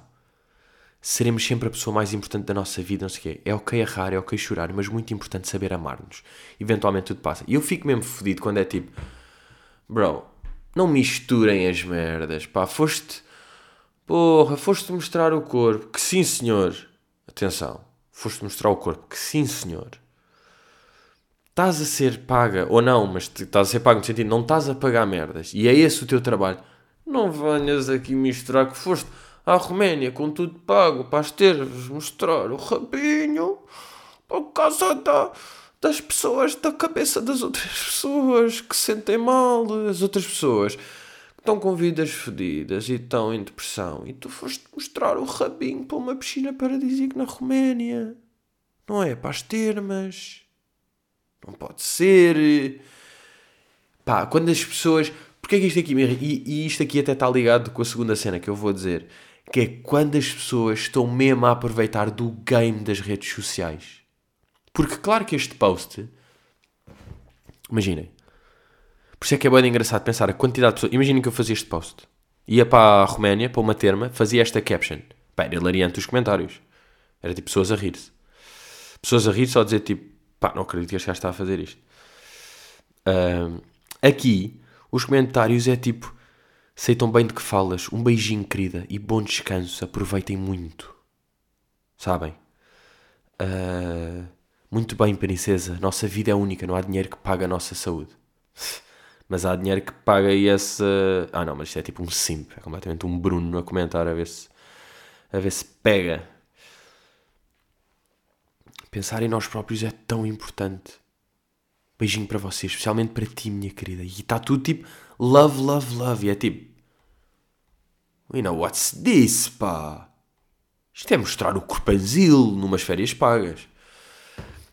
seremos sempre a pessoa mais importante da nossa vida, não sei o quê. É ok errar, é ok chorar, mas muito importante saber amar-nos. Eventualmente tudo passa. E eu fico mesmo fodido quando é tipo, bro, não misturem as merdas, pá, foste, porra, foste mostrar o corpo, que sim senhor, atenção, foste mostrar o corpo, que sim senhor. Estás a ser paga, ou não, mas estás a ser paga no sentido, não estás a pagar merdas, e é esse o teu trabalho. Não venhas aqui misturar que foste à Roménia com tudo pago para as teres mostrar o rabinho por causa da, das pessoas, da cabeça das outras pessoas que sentem mal, as outras pessoas estão com vidas fodidas e estão em depressão e tu foste mostrar o rabinho para uma piscina paradisíaca na Roménia. Não é? Para as termas. Não pode ser. Pá, quando as pessoas. Porque é que isto aqui me? E, e isto aqui até está ligado com a segunda cena que eu vou dizer. Que é quando as pessoas estão mesmo a aproveitar do game das redes sociais. Porque claro que este post. Imaginem. Por isso é que é bem engraçado pensar a quantidade de pessoas. Imaginem que eu fazia este post. Ia para a Roménia, para uma terma, fazia esta caption. Pá, era hilariante os comentários. Era tipo pessoas a rir-se. Pessoas a rir só a dizer tipo, pá, não acredito que este gajo está a fazer isto. Aqui, os comentários é tipo, sei tão bem de que falas, um beijinho querida e bom descanso, aproveitem muito. Sabem? Ah, muito bem, princesa, nossa vida é única, não há dinheiro que pague a nossa saúde. Mas há dinheiro que paga esse. Ah não, mas isto é tipo um simp, é completamente um Bruno a comentar a ver se, a ver se pega. Pensar em nós próprios é tão importante. Beijinho para vocês, especialmente para ti, minha querida. E está tudo tipo love, love, love. E é tipo. You know what's this, pá? Isto é mostrar o corpanzil numas férias pagas.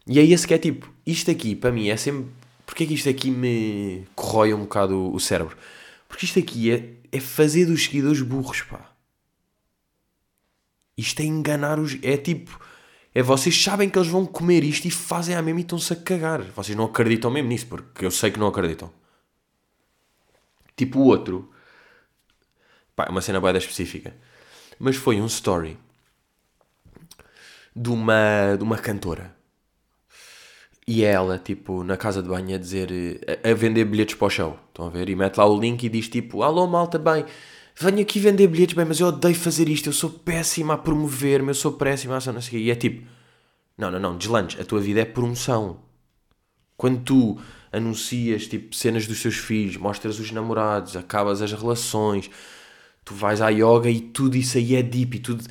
E é esse que é tipo. Isto aqui, para mim, é sempre. Porque é que isto aqui me corrói um bocado o- o cérebro? Porque isto aqui é, é fazer dos seguidores burros, pá. Isto é enganar os. É tipo. É vocês sabem que eles vão comer isto e fazem a mesma e estão-se a cagar. Vocês não acreditam mesmo nisso, porque eu sei que não acreditam. Tipo o outro. Pá, é uma cena bem específica. Mas foi um story de uma, de uma cantora. E ela, tipo, na casa de banho a dizer, eh, a, vender bilhetes para o show. Estão a ver? E mete lá o link e diz tipo, alô malta, bem, venho aqui vender bilhetes, bem, mas eu odeio fazer isto, eu sou péssima a promover-me, eu sou péssima a não sei o quê. E é tipo, não, não, não, deslanches, a tua vida é promoção. Quando tu anuncias, tipo, cenas dos teus filhos, mostras os namorados, acabas as relações, tu vais à yoga e tudo isso aí é deep e tudo...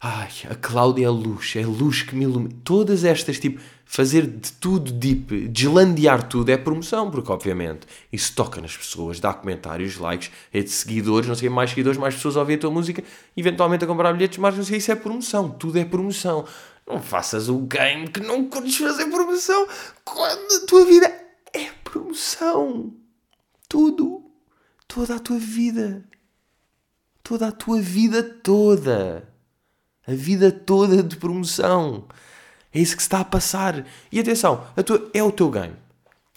Ai, a Cláudia é luz, é luz que me ilumina. Todas estas, tipo, fazer de tudo deep, deslandear tudo é promoção, porque obviamente isso toca nas pessoas, dá comentários, likes, é de seguidores, não sei, mais seguidores, mais pessoas a ouvir a tua música, eventualmente a comprar bilhetes, mais não sei, isso é promoção, tudo é promoção. Não faças o game que não curtes fazer promoção quando a tua vida é promoção. Tudo, toda a tua vida, toda a tua vida toda. A vida toda de promoção. É isso que se está a passar. E atenção, tua, é o teu game.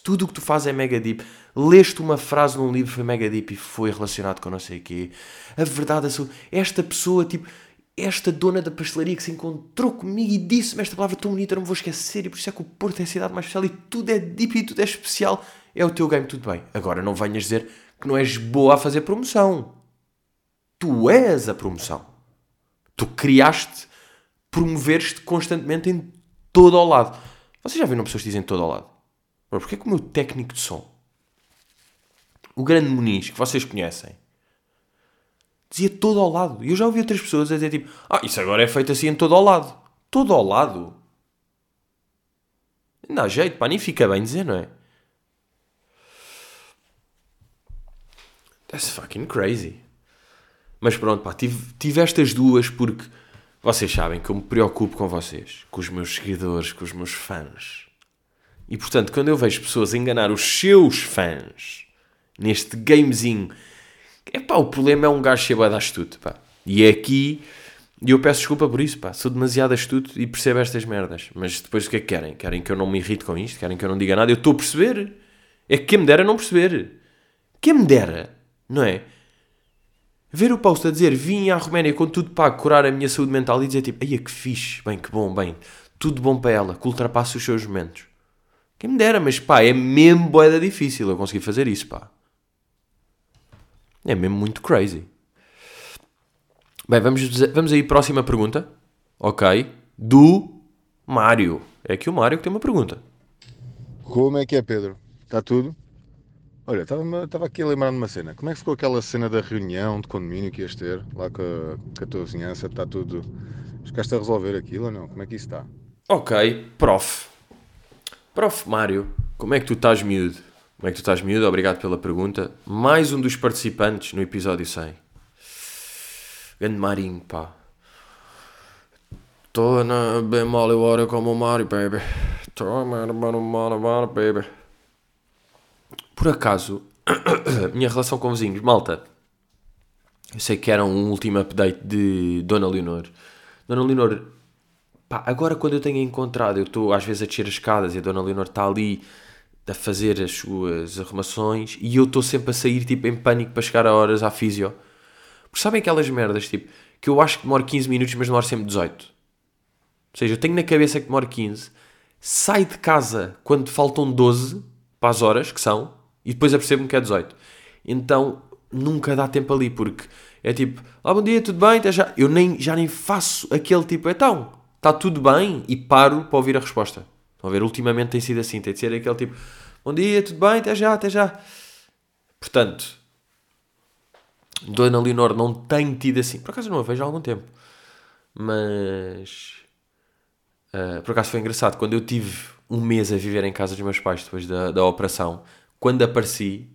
Tudo o que tu fazes é mega deep. Leste uma frase num livro foi mega deep e foi relacionado com não sei o quê. A verdade é esta pessoa, tipo, esta dona da pastelaria que se encontrou comigo e disse-me esta palavra tão bonita, não vou esquecer, e por isso é que o Porto é a cidade mais especial e tudo é deep e tudo é especial. É o teu game, tudo bem. Agora não venhas dizer que não és boa a fazer promoção. Tu és a promoção. Tu criaste, promoveres-te constantemente em todo ao lado. Vocês já viram pessoas que dizem todo ao lado? Bro, Porquê que o meu técnico de som, o grande Muniz, que vocês conhecem, dizia todo ao lado? E eu já ouvi outras pessoas a dizer tipo, ah, isso agora é feito assim em todo ao lado. Todo ao lado? Não dá jeito, pá, nem fica bem dizer, não é? That's fucking crazy. Mas pronto, pá, tive, tive estas duas porque vocês sabem que eu me preocupo com vocês, com os meus seguidores, com os meus fãs. E portanto, quando eu vejo pessoas enganar os seus fãs neste gamezinho, é pá, o problema é um gajo cheio de astuto, pá. E é aqui, e eu peço desculpa por isso, pá, sou demasiado astuto e percebo estas merdas. Mas depois o que é que querem? Querem que eu não me irrite com isto? Querem que eu não diga nada? Eu estou a perceber. É que quem me dera não perceber. Quem me dera, não é? Ver o post a dizer vim à Roménia com tudo pago curar a minha saúde mental e dizer tipo, ai que fixe, bem, que bom, bem, tudo bom para ela, que ultrapasse os seus momentos. Quem me dera, mas pá, é mesmo boeda difícil eu conseguir fazer isso, pá. É mesmo muito crazy. Bem, vamos, vamos aí, próxima pergunta. Ok. Do Mário. É aqui o Mário que tem uma pergunta. Como é que é, Pedro? Está tudo? Olha, estava aqui a lembrar de uma cena. Como é que ficou aquela cena da reunião de condomínio que ias ter lá com a, com a tua vizinhança? Está tudo. Ficaste a resolver aquilo ou não? Como é que isso está? Ok, prof. Prof Mário, como é que tu estás, miúdo? Como é que tu estás, miúdo? Obrigado pela pergunta. Mais um dos participantes no episódio 100. Grande Marinho, pá. Estou na bem mal hora como o Mario, baby. Estou na baby. Por acaso, minha relação com vizinhos, malta. Eu sei que era um último update de Dona Leonor. Dona Leonor, pá, agora quando eu tenho encontrado, eu estou às vezes a descer as escadas e a Dona Leonor está ali a fazer as suas arrumações e eu estou sempre a sair tipo em pânico para chegar a horas à físio. Porque sabem aquelas merdas tipo que eu acho que demora 15 minutos, mas demora sempre 18. Ou seja, eu tenho na cabeça que demora 15, sai de casa quando faltam 12 para as horas que são e depois apercebo-me que é 18. Então nunca dá tempo ali porque é tipo, bom dia, tudo bem? Já. Eu nem, já nem faço aquele tipo, então, está tudo bem e paro para ouvir a resposta. Estão a ver? Ultimamente tem sido assim, tem de ser aquele tipo, bom dia, tudo bem? Até já, até já. Portanto, Dona Leonor não tem tido assim, por acaso não a vejo há algum tempo, mas uh, por acaso foi engraçado, quando eu tive um mês a viver em casa dos meus pais depois da, da operação, quando apareci,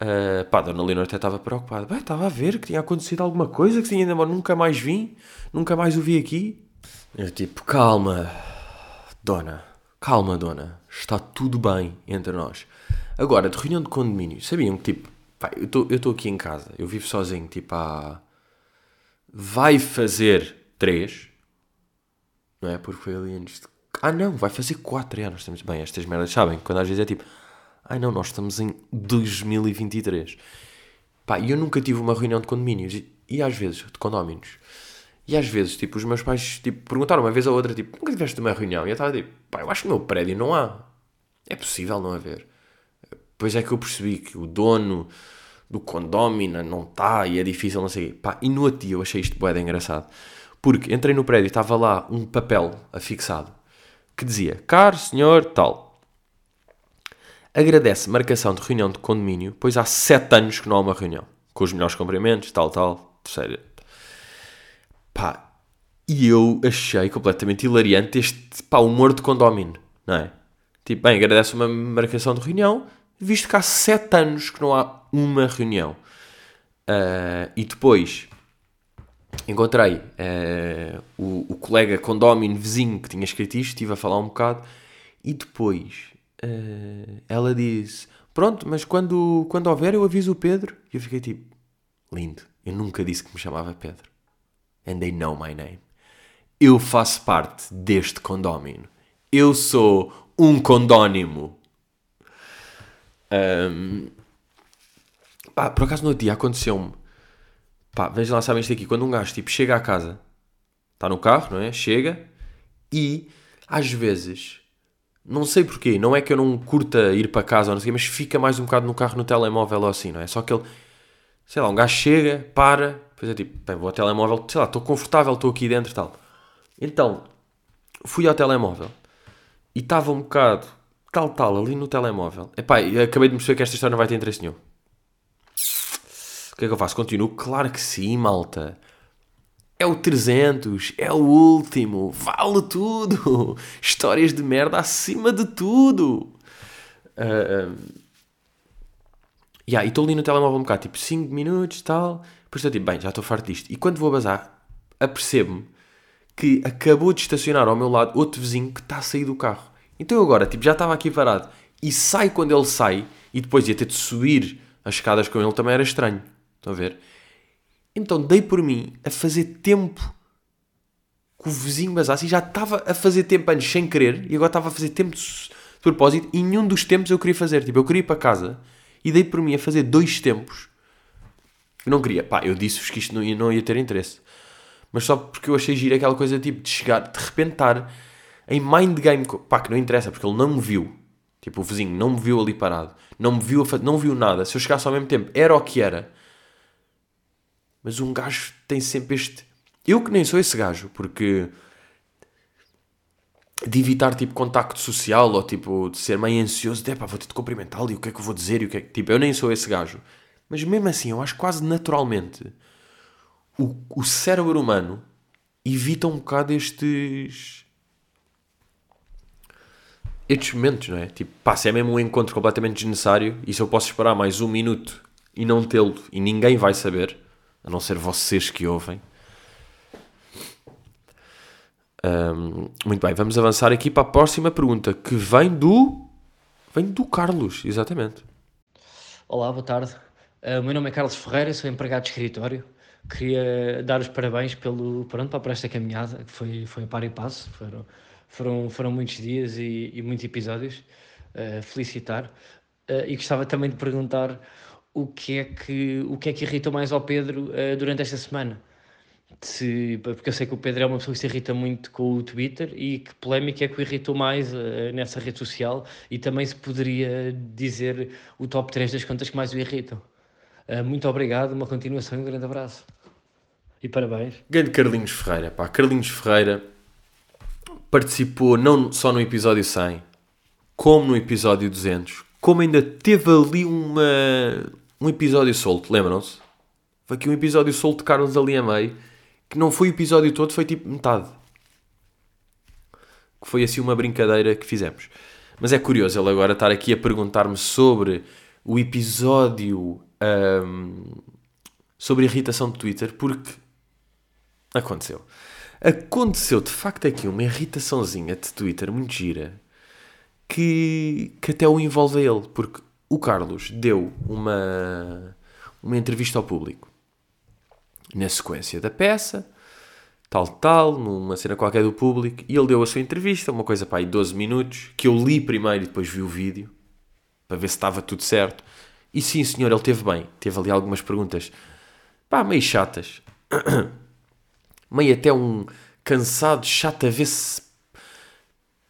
uh, pá, Dona Leonor até estava preocupada, bem, estava a ver que tinha acontecido alguma coisa, que tinha, nunca mais vim, nunca mais o vi aqui. Eu tipo, calma, Dona, calma, Dona, está tudo bem entre nós. Agora, de reunião de condomínio, sabiam que tipo, pá, eu estou aqui em casa, eu vivo sozinho, tipo, há. Vai fazer três, não é? Porque foi ali antes de. Ah, não, vai fazer quatro anos. Estamos... Bem, estas merdas sabem, quando às vezes é tipo, ai não, nós estamos em 2023. Pá, eu nunca tive uma reunião de condomínios, e, às vezes, de condóminos. E às vezes, tipo, os meus pais tipo, perguntaram uma vez a outra, tipo, nunca tiveste uma reunião? E eu estava tipo, pá, eu acho que no meu prédio não há. É possível não haver. Pois é que eu percebi que o dono do condómino não está e é difícil, não sei. Pá, e no outro eu achei isto boeda engraçado. Porque entrei no prédio e estava lá um papel afixado que dizia, caro senhor tal, agradece marcação de reunião de condomínio, pois há sete anos que não há uma reunião. Com os melhores cumprimentos, tal, tal, terceira Pá, e eu achei completamente hilariante este pá, humor de condómino, não é? Tipo, bem, agradece uma marcação de reunião, visto que há sete anos que não há uma reunião. Uh, e depois encontrei uh, o, o, colega condómino vizinho que tinha escrito isto, estive a falar um bocado, e depois uh, ela disse: Pronto, mas quando, quando houver eu aviso o Pedro. E eu fiquei tipo: Lindo, eu nunca disse que me chamava Pedro and they know my name. Eu faço parte deste condómino. Eu sou um condónimo. Um, pá, por acaso no outro dia aconteceu-me. Pá, vejam lá, sabem isto aqui. Quando um gajo tipo, chega à casa, está no carro, não é? Chega e às vezes, não sei porquê, não é que eu não curta ir para casa ou não sei, mas fica mais um bocado no carro no telemóvel ou assim, não é? Só que ele, sei lá, um gajo chega, para, depois é tipo, bem, vou ao telemóvel, sei lá, estou confortável, estou aqui dentro e tal. Então, fui ao telemóvel e estava um bocado tal, tal, ali no telemóvel. Epá, acabei de perceber que esta história não vai ter interesse nenhum. O que é que eu faço? Continuo? Claro que sim, malta. É o 300, é o último, vale tudo. Histórias de merda acima de tudo. Uh, yeah, e estou ali no telemóvel um bocado, tipo 5 minutos e tal. Depois estou tipo, bem, já estou farto disto. E quando vou bazar, apercebo-me que acabou de estacionar ao meu lado outro vizinho que está a sair do carro. Então eu agora, tipo, já estava aqui parado. E sai quando ele sai, e depois ia ter de subir as escadas com ele, também era estranho. Estão a ver? Então dei por mim a fazer tempo que o vizinho basasse e já estava a fazer tempo antes sem querer e agora estava a fazer tempo de, de propósito e nenhum dos tempos eu queria fazer. Tipo, eu queria ir para casa e dei por mim a fazer dois tempos eu não queria. Pá, eu disse-vos que isto não ia, não ia ter interesse. Mas só porque eu achei giro aquela coisa tipo de chegar, de repente estar em mind game. Pá, que não interessa, porque ele não me viu. Tipo, o vizinho não me viu ali parado. Não me viu, não viu nada. Se eu chegasse ao mesmo tempo, era o que era. Mas um gajo tem sempre este. Eu que nem sou esse gajo, porque. De evitar tipo contacto social ou tipo de ser meio ansioso, de pá, vou ter de cumprimentá-lo e o que é que eu vou dizer e o que é que. Tipo, eu nem sou esse gajo. Mas mesmo assim, eu acho quase naturalmente o, o cérebro humano evita um bocado estes. estes momentos, não é? Tipo, pá, se é mesmo um encontro completamente desnecessário e se eu posso esperar mais um minuto e não tê-lo e ninguém vai saber, a não ser vocês que ouvem. Ahm, muito bem, vamos avançar aqui para a próxima pergunta que vem do. Vem do Carlos, exatamente. Olá, boa tarde. Uh, o meu nome é Carlos Ferreira, sou empregado de escritório. Queria dar os parabéns pelo, pronto, para esta caminhada, que foi, foi a par e passo. Foram, foram, foram muitos dias e, e muitos episódios. Uh, felicitar. Uh, e gostava também de perguntar o que é que, o que, é que irritou mais ao Pedro durante esta semana. Se, porque eu sei que o Pedro é uma pessoa que se irrita muito com o Twitter e que polémica é que o irritou mais uh, nessa rede social e também se poderia dizer o top 3 das contas que mais o irritam. Uh, muito obrigado, uma continuação e um grande abraço. E parabéns. Grande Carlinhos Ferreira, pá. Carlinhos Ferreira participou não só no episódio 100, como no episódio 200, como ainda teve ali uma, um episódio solto, lembram-se? Foi aqui um episódio solto de Carlos ali a meio que não foi o episódio todo, foi tipo metade. Que foi assim uma brincadeira que fizemos. Mas é curioso ele agora estar aqui a perguntar-me sobre o episódio um, sobre irritação de Twitter, porque aconteceu. Aconteceu de facto aqui uma irritaçãozinha de Twitter muito gira que, que até o envolve ele, porque o Carlos deu uma, uma entrevista ao público na sequência da peça, tal, tal, numa cena qualquer do público, e ele deu a sua entrevista, uma coisa para aí 12 minutos, que eu li primeiro e depois vi o vídeo, para ver se estava tudo certo. E sim, senhor, ele teve bem. Teve ali algumas perguntas, pá, meio chatas. meio até um cansado, chato, a ver se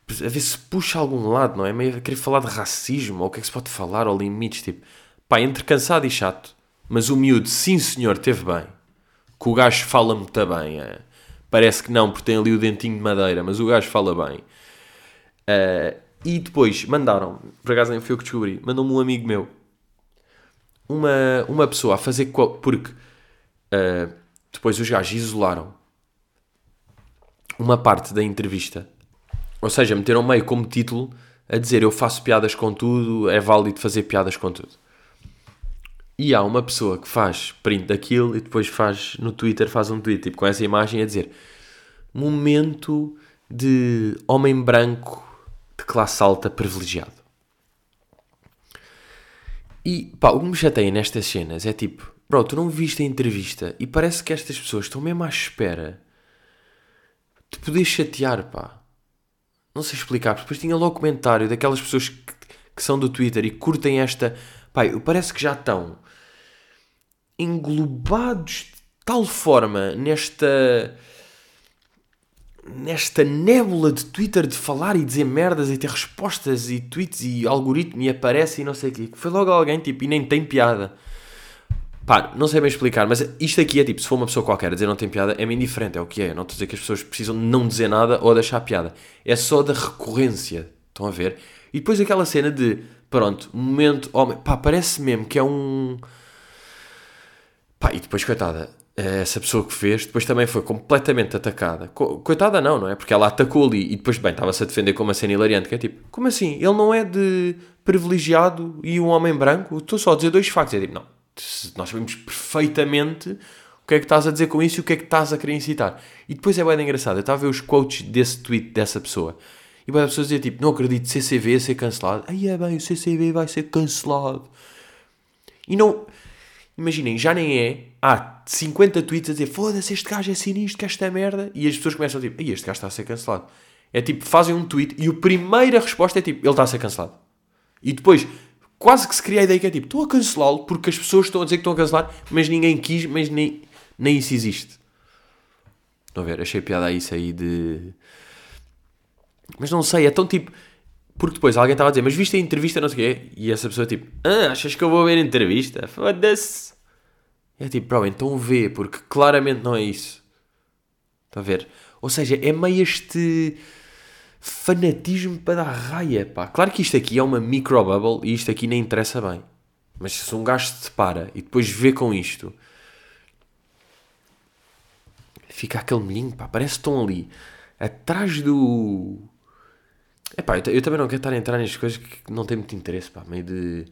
a ver se puxa a algum lado, não é? Meio a querer falar de racismo, ou o que é que se pode falar, ou limites, tipo, pá, entre cansado e chato. Mas o miúdo, sim senhor, teve bem que o gajo fala muito bem. É. Parece que não, porque tem ali o dentinho de madeira, mas o gajo fala bem. Uh, e depois mandaram, por acaso nem foi eu que descobri, mandou-me um amigo meu, uma, uma pessoa a fazer. Porque uh, depois os gajos isolaram uma parte da entrevista, ou seja, meteram meio como título a dizer eu faço piadas com tudo, é válido fazer piadas com tudo. E há uma pessoa que faz print daquilo e depois faz no Twitter, faz um tweet tipo, com essa imagem a dizer momento de homem branco de classe alta privilegiado. E pá, o que me chateia nestas cenas é tipo, bro, tu não viste a entrevista e parece que estas pessoas estão mesmo à espera de poder chatear, pá. Não sei explicar, porque depois tinha logo comentário daquelas pessoas que, que são do Twitter e curtem esta. Pai, parece que já estão englobados de tal forma nesta nesta nébula de Twitter de falar e dizer merdas e ter respostas e tweets e algoritmo e aparece e não sei o quê. Foi logo alguém tipo e nem tem piada. Pá, não sei bem explicar, mas isto aqui é tipo, se for uma pessoa qualquer a dizer não tem piada, é meio indiferente, é o que é. Não estou a dizer que as pessoas precisam não dizer nada ou deixar piada. É só da recorrência. Estão a ver? E depois aquela cena de, pronto, momento, homem, pá, parece mesmo que é um Pá, e depois, coitada, essa pessoa que fez, depois também foi completamente atacada. Coitada não, não é? Porque ela atacou ali e depois, bem, estava-se a defender como uma cena hilariante, que é tipo, como assim? Ele não é de privilegiado e um homem branco? Estou só a dizer dois factos. É tipo, não, nós sabemos perfeitamente o que é que estás a dizer com isso e o que é que estás a querer incitar. E depois é bem engraçado, eu estava a ver os quotes desse tweet dessa pessoa. E bem, as pessoas diziam tipo, não acredito, CCV a ser cancelado. Aí é bem, o CCV vai ser cancelado. E não imaginem, já nem é. Há 50 tweets a dizer foda-se, este gajo é sinistro, que esta é merda. E as pessoas começam a dizer, este gajo está a ser cancelado. É tipo, fazem um tweet e a primeira resposta é tipo, ele está a ser cancelado. E depois, quase que se cria a ideia que é tipo, estou a cancelá-lo porque as pessoas estão a dizer que estão a cancelar, mas ninguém quis, mas nem, nem isso existe. Estão a ver? Achei piada isso aí de. Mas não sei, é tão tipo. Porque depois alguém estava a dizer, mas viste a entrevista, não sei o quê? E essa pessoa tipo, ah, achas que eu vou ver a entrevista? Foda-se. É tipo, bro, então vê, porque claramente não é isso. Está a ver? Ou seja, é meio este fanatismo para dar raia, pá. Claro que isto aqui é uma microbubble e isto aqui nem interessa bem. Mas se um gajo se separa e depois vê com isto, fica aquele milhinho, pá, parece que estão ali, atrás do Epá, eu, t- eu também não quero estar a entrar nestas coisas que não têm muito interesse, pá, meio de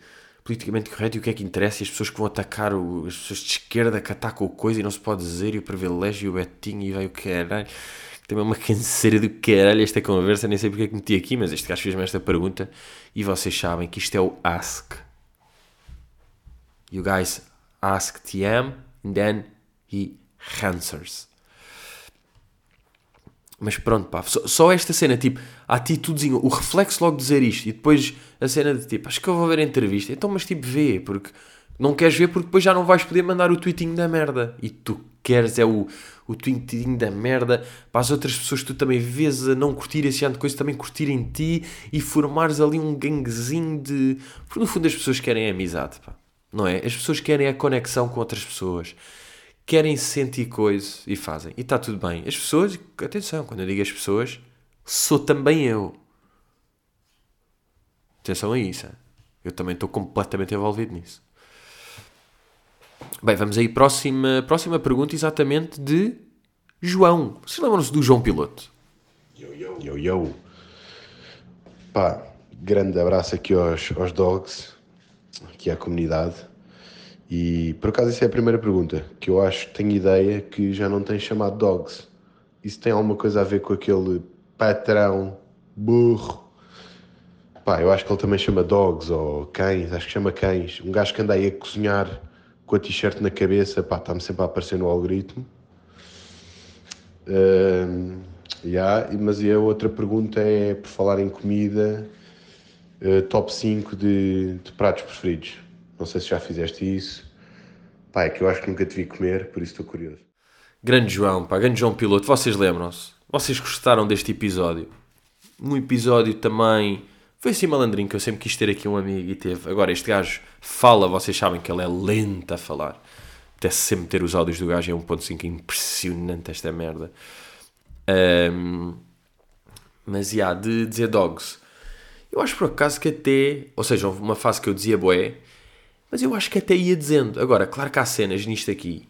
politicamente correto e o que é que interessa e as pessoas que vão atacar, o, as pessoas de esquerda que atacam o coisa e não se pode dizer, e o privilégio e o Betinho e vai o caralho. Também é uma canseira do caralho esta conversa, nem sei porque é que meti aqui, mas este gajo fez-me esta pergunta e vocês sabem que isto é o Ask. You guys ask TM and then he answers. Mas pronto, pá, só, só esta cena, tipo, a atitudezinha, o reflexo logo de dizer isto e depois a cena de tipo, acho que eu vou ver a entrevista. Então, mas tipo, vê, porque não queres ver porque depois já não vais poder mandar o tweetinho da merda. E tu queres é o, o tweetinho da merda para as outras pessoas que tu também vês a não curtir esse ano de coisa, também curtirem ti e formares ali um ganguezinho de. Porque no fundo as pessoas querem a amizade, pá. Não é? As pessoas querem a conexão com outras pessoas querem sentir coisa e fazem. E está tudo bem. As pessoas, atenção, quando eu digo as pessoas, sou também eu. Atenção a isso. Eu também estou completamente envolvido nisso. Bem, vamos aí. Próxima, próxima pergunta, exatamente de João. Vocês lembram-se do João Piloto? Yo, yo. Pá, grande abraço aqui aos, aos dogs, aqui à comunidade. E por acaso isso é a primeira pergunta, que eu acho que tenho ideia que já não tem chamado dogs. Isso tem alguma coisa a ver com aquele patrão burro? Pá, eu acho que ele também chama dogs ou cães, acho que chama cães. Um gajo que anda aí a cozinhar com a t-shirt na cabeça, pá, está-me sempre a aparecer no algoritmo. Ahm, yeah, mas a outra pergunta é, por falar em comida, eh, top 5 de, de pratos preferidos. Não sei se já fizeste isso. Pá, é que eu acho que nunca te vi comer, por isso estou curioso. Grande João, pá, grande João Piloto. Vocês lembram-se? Vocês gostaram deste episódio? Um episódio também. Foi assim malandrinho que eu sempre quis ter aqui um amigo e teve. Agora, este gajo fala, vocês sabem que ele é lento a falar. Apetece sempre ter os áudios do gajo em 1.5. É impressionante esta merda. Ahm, mas, já, de dizer dogs. Eu acho por acaso que até. Ou seja, houve uma fase que eu dizia boé. Mas eu acho que até ia dizendo. Agora, claro que há cenas nisto aqui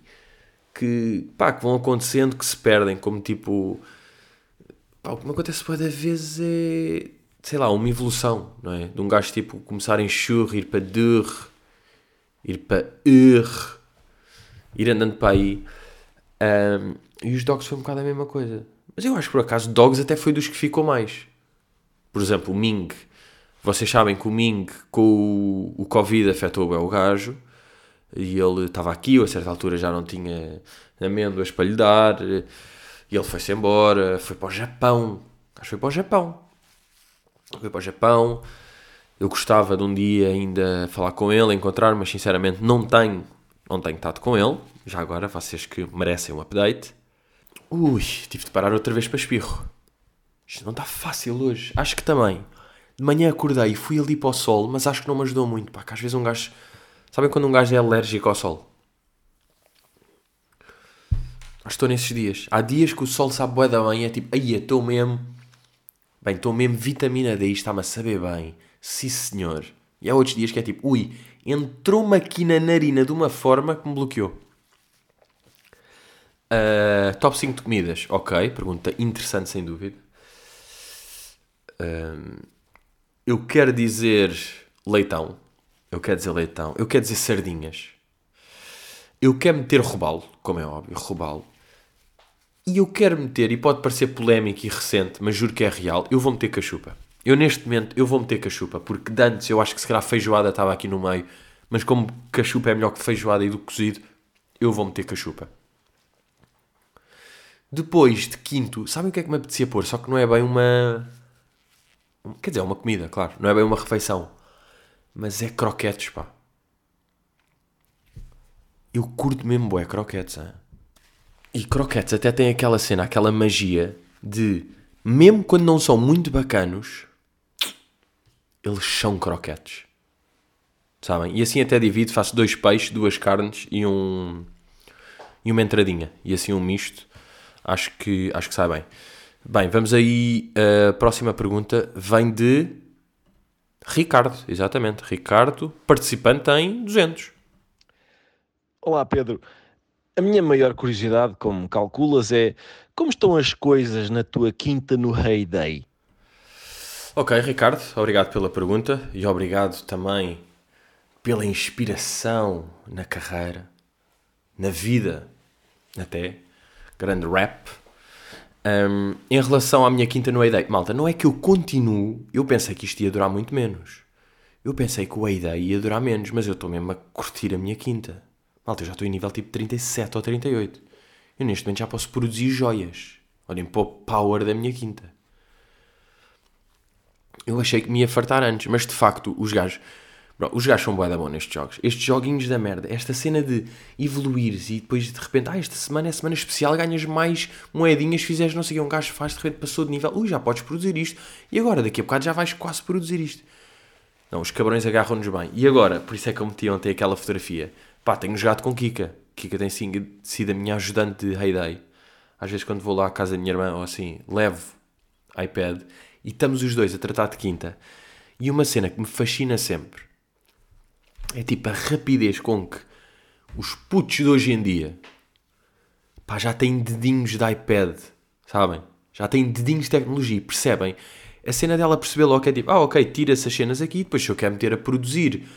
que, pá, que vão acontecendo que se perdem, como tipo. Pá, o que me acontece cada vezes é. Sei lá, uma evolução, não é? De um gajo tipo começar em churro, ir para dur, ir para ur, ir andando para aí. Ahm, e os dogs foi um bocado a mesma coisa. Mas eu acho que por acaso dogs até foi dos que ficou mais. Por exemplo, o Ming. Vocês sabem que o Ming, com o, o Covid, afetou bem o gajo. E ele estava aqui, eu a certa altura já não tinha amêndoas para lhe dar. E ele foi-se embora, foi para o Japão. Acho que foi para o Japão. Foi para o Japão. Eu gostava de um dia ainda falar com ele, encontrar, mas sinceramente não tenho, não tenho estado com ele. Já agora, vocês que merecem um update. Ui, tive de parar outra vez para espirro. Isto não está fácil hoje. Acho que também. De manhã acordei e fui ali para o sol, mas acho que não me ajudou muito. Pá, que às vezes um gajo. Sabem quando um gajo é alérgico ao sol? Estou nesses dias. Há dias que o sol sabe bué da bem, é tipo, aí estou mesmo. Bem, estou mesmo vitamina D, está-me a saber bem. Sim senhor. E há outros dias que é tipo, ui, entrou-me aqui na narina de uma forma que me bloqueou. Uh, top 5 de comidas. Ok, pergunta interessante sem dúvida. Um, eu quero dizer leitão. Eu quero dizer leitão. Eu quero dizer sardinhas. Eu quero meter robalo, como é óbvio, robalo. E eu quero meter, e pode parecer polémico e recente, mas juro que é real, eu vou meter cachupa. Eu neste momento, eu vou meter cachupa, porque antes eu acho que se calhar feijoada estava aqui no meio, mas como cachupa é melhor que feijoada e do cozido, eu vou meter cachupa. Depois de quinto, sabem o que é que me apetecia pôr? Só que não é bem uma. Quer dizer, é uma comida, claro. Não é bem uma refeição. Mas é croquetes, pá. Eu curto mesmo bué croquetes, hein? E croquetes até tem aquela cena, aquela magia de, mesmo quando não são muito bacanos, eles são croquetes. Sabem? E assim até divido, faço dois peixes, duas carnes e um e uma entradinha. E assim um misto. Acho que, acho que sai bem. Bem, vamos aí. A próxima pergunta vem de Ricardo, exatamente. Ricardo, participante em 200. Olá, Pedro. A minha maior curiosidade, como calculas, é como estão as coisas na tua quinta no Heyday? Ok, Ricardo, obrigado pela pergunta e obrigado também pela inspiração na carreira, na vida, até. Grande rap. Um, em relação à minha quinta no A-Day, malta, não é que eu continuo, eu pensei que isto ia durar muito menos. Eu pensei que o A-Day ia durar menos, mas eu estou mesmo a curtir a minha quinta. Malta, eu já estou em nível tipo 37 ou 38. Eu neste momento já posso produzir joias. Olhem para o power da minha quinta. Eu achei que me ia fartar antes, mas de facto, os gajos. Bro, os gajos são bué da bom nestes jogos. Estes joguinhos da merda. Esta cena de evoluires e depois de repente, ah, esta semana é semana especial, ganhas mais moedinhas, fizeres não sei o que, um gajo faz, de repente passou de nível, ui, já podes produzir isto. E agora, daqui a bocado já vais quase produzir isto. Não, os cabrões agarram-nos bem. E agora, por isso é que eu meti ontem aquela fotografia. Pá, tenho jogado com Kika. Kika tem sido a minha ajudante de Heyday. Às vezes quando vou lá à casa da minha irmã ou assim, levo iPad e estamos os dois a tratar de quinta. E uma cena que me fascina sempre é tipo a rapidez com que os putos de hoje em dia pá, já têm dedinhos de iPad, sabem? Já têm dedinhos de tecnologia, percebem? A cena dela perceber logo que é tipo, ah, ok, tira essas cenas aqui, depois se eu quero meter a produzir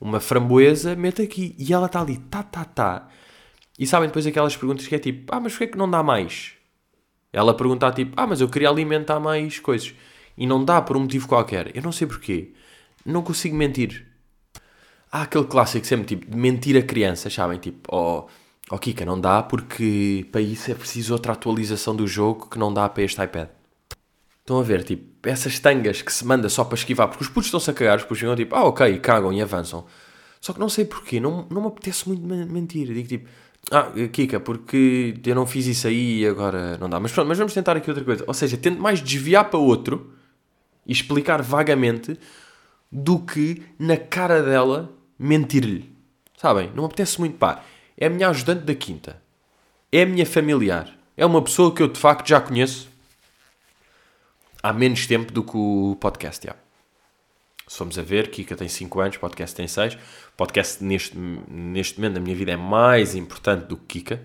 uma framboesa, mete aqui. E ela está ali, tá, tá, tá. E sabem depois aquelas perguntas que é tipo, ah, mas porquê é que não dá mais? Ela pergunta tipo, ah, mas eu queria alimentar mais coisas. E não dá por um motivo qualquer. Eu não sei porquê. Não consigo mentir. Há aquele clássico sempre tipo de mentir a crianças, sabem? Tipo, oh, oh Kika, não dá porque para isso é preciso outra atualização do jogo que não dá para este iPad. Estão a ver, tipo, essas tangas que se manda só para esquivar, porque os putos estão-se a cagar, os putos ficam tipo, ah, ok, cagam e avançam. Só que não sei porquê, não, não me apetece muito mentir. Digo tipo, ah, Kika, porque eu não fiz isso aí e agora não dá. Mas pronto, mas vamos tentar aqui outra coisa. Ou seja, tento mais desviar para outro e explicar vagamente do que na cara dela mentir-lhe. Sabem? Não me apetece muito, pá. É a minha ajudante da quinta. É a minha familiar. É uma pessoa que eu de facto já conheço há menos tempo do que o podcast, já. Se formos a ver, Kika tem 5 anos, podcast tem 6. Podcast neste, neste momento da minha vida é mais importante do que Kika.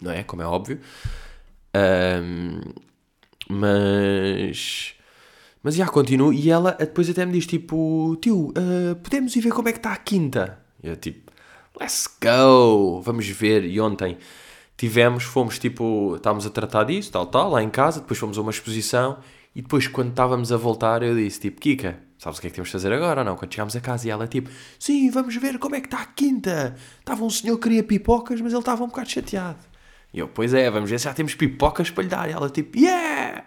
Não é? Como é óbvio. Um, mas... Mas já, continuo. E ela depois até me diz, tipo... Tio, uh, podemos ir ver como é que está a quinta? E eu, tipo... Let's go! Vamos ver. E ontem tivemos, fomos tipo, estávamos a tratar disso, tal, tal, lá em casa, depois fomos a uma exposição e depois quando estávamos a voltar eu disse tipo, Kika, sabes o que é que temos de fazer agora ou não? Quando chegámos a casa e ela tipo, sim, vamos ver como é que está a quinta. Estava um senhor que queria pipocas, mas ele estava um bocado chateado. E eu, pois é, vamos ver se já temos pipocas para lhe dar. E ela tipo, yeah!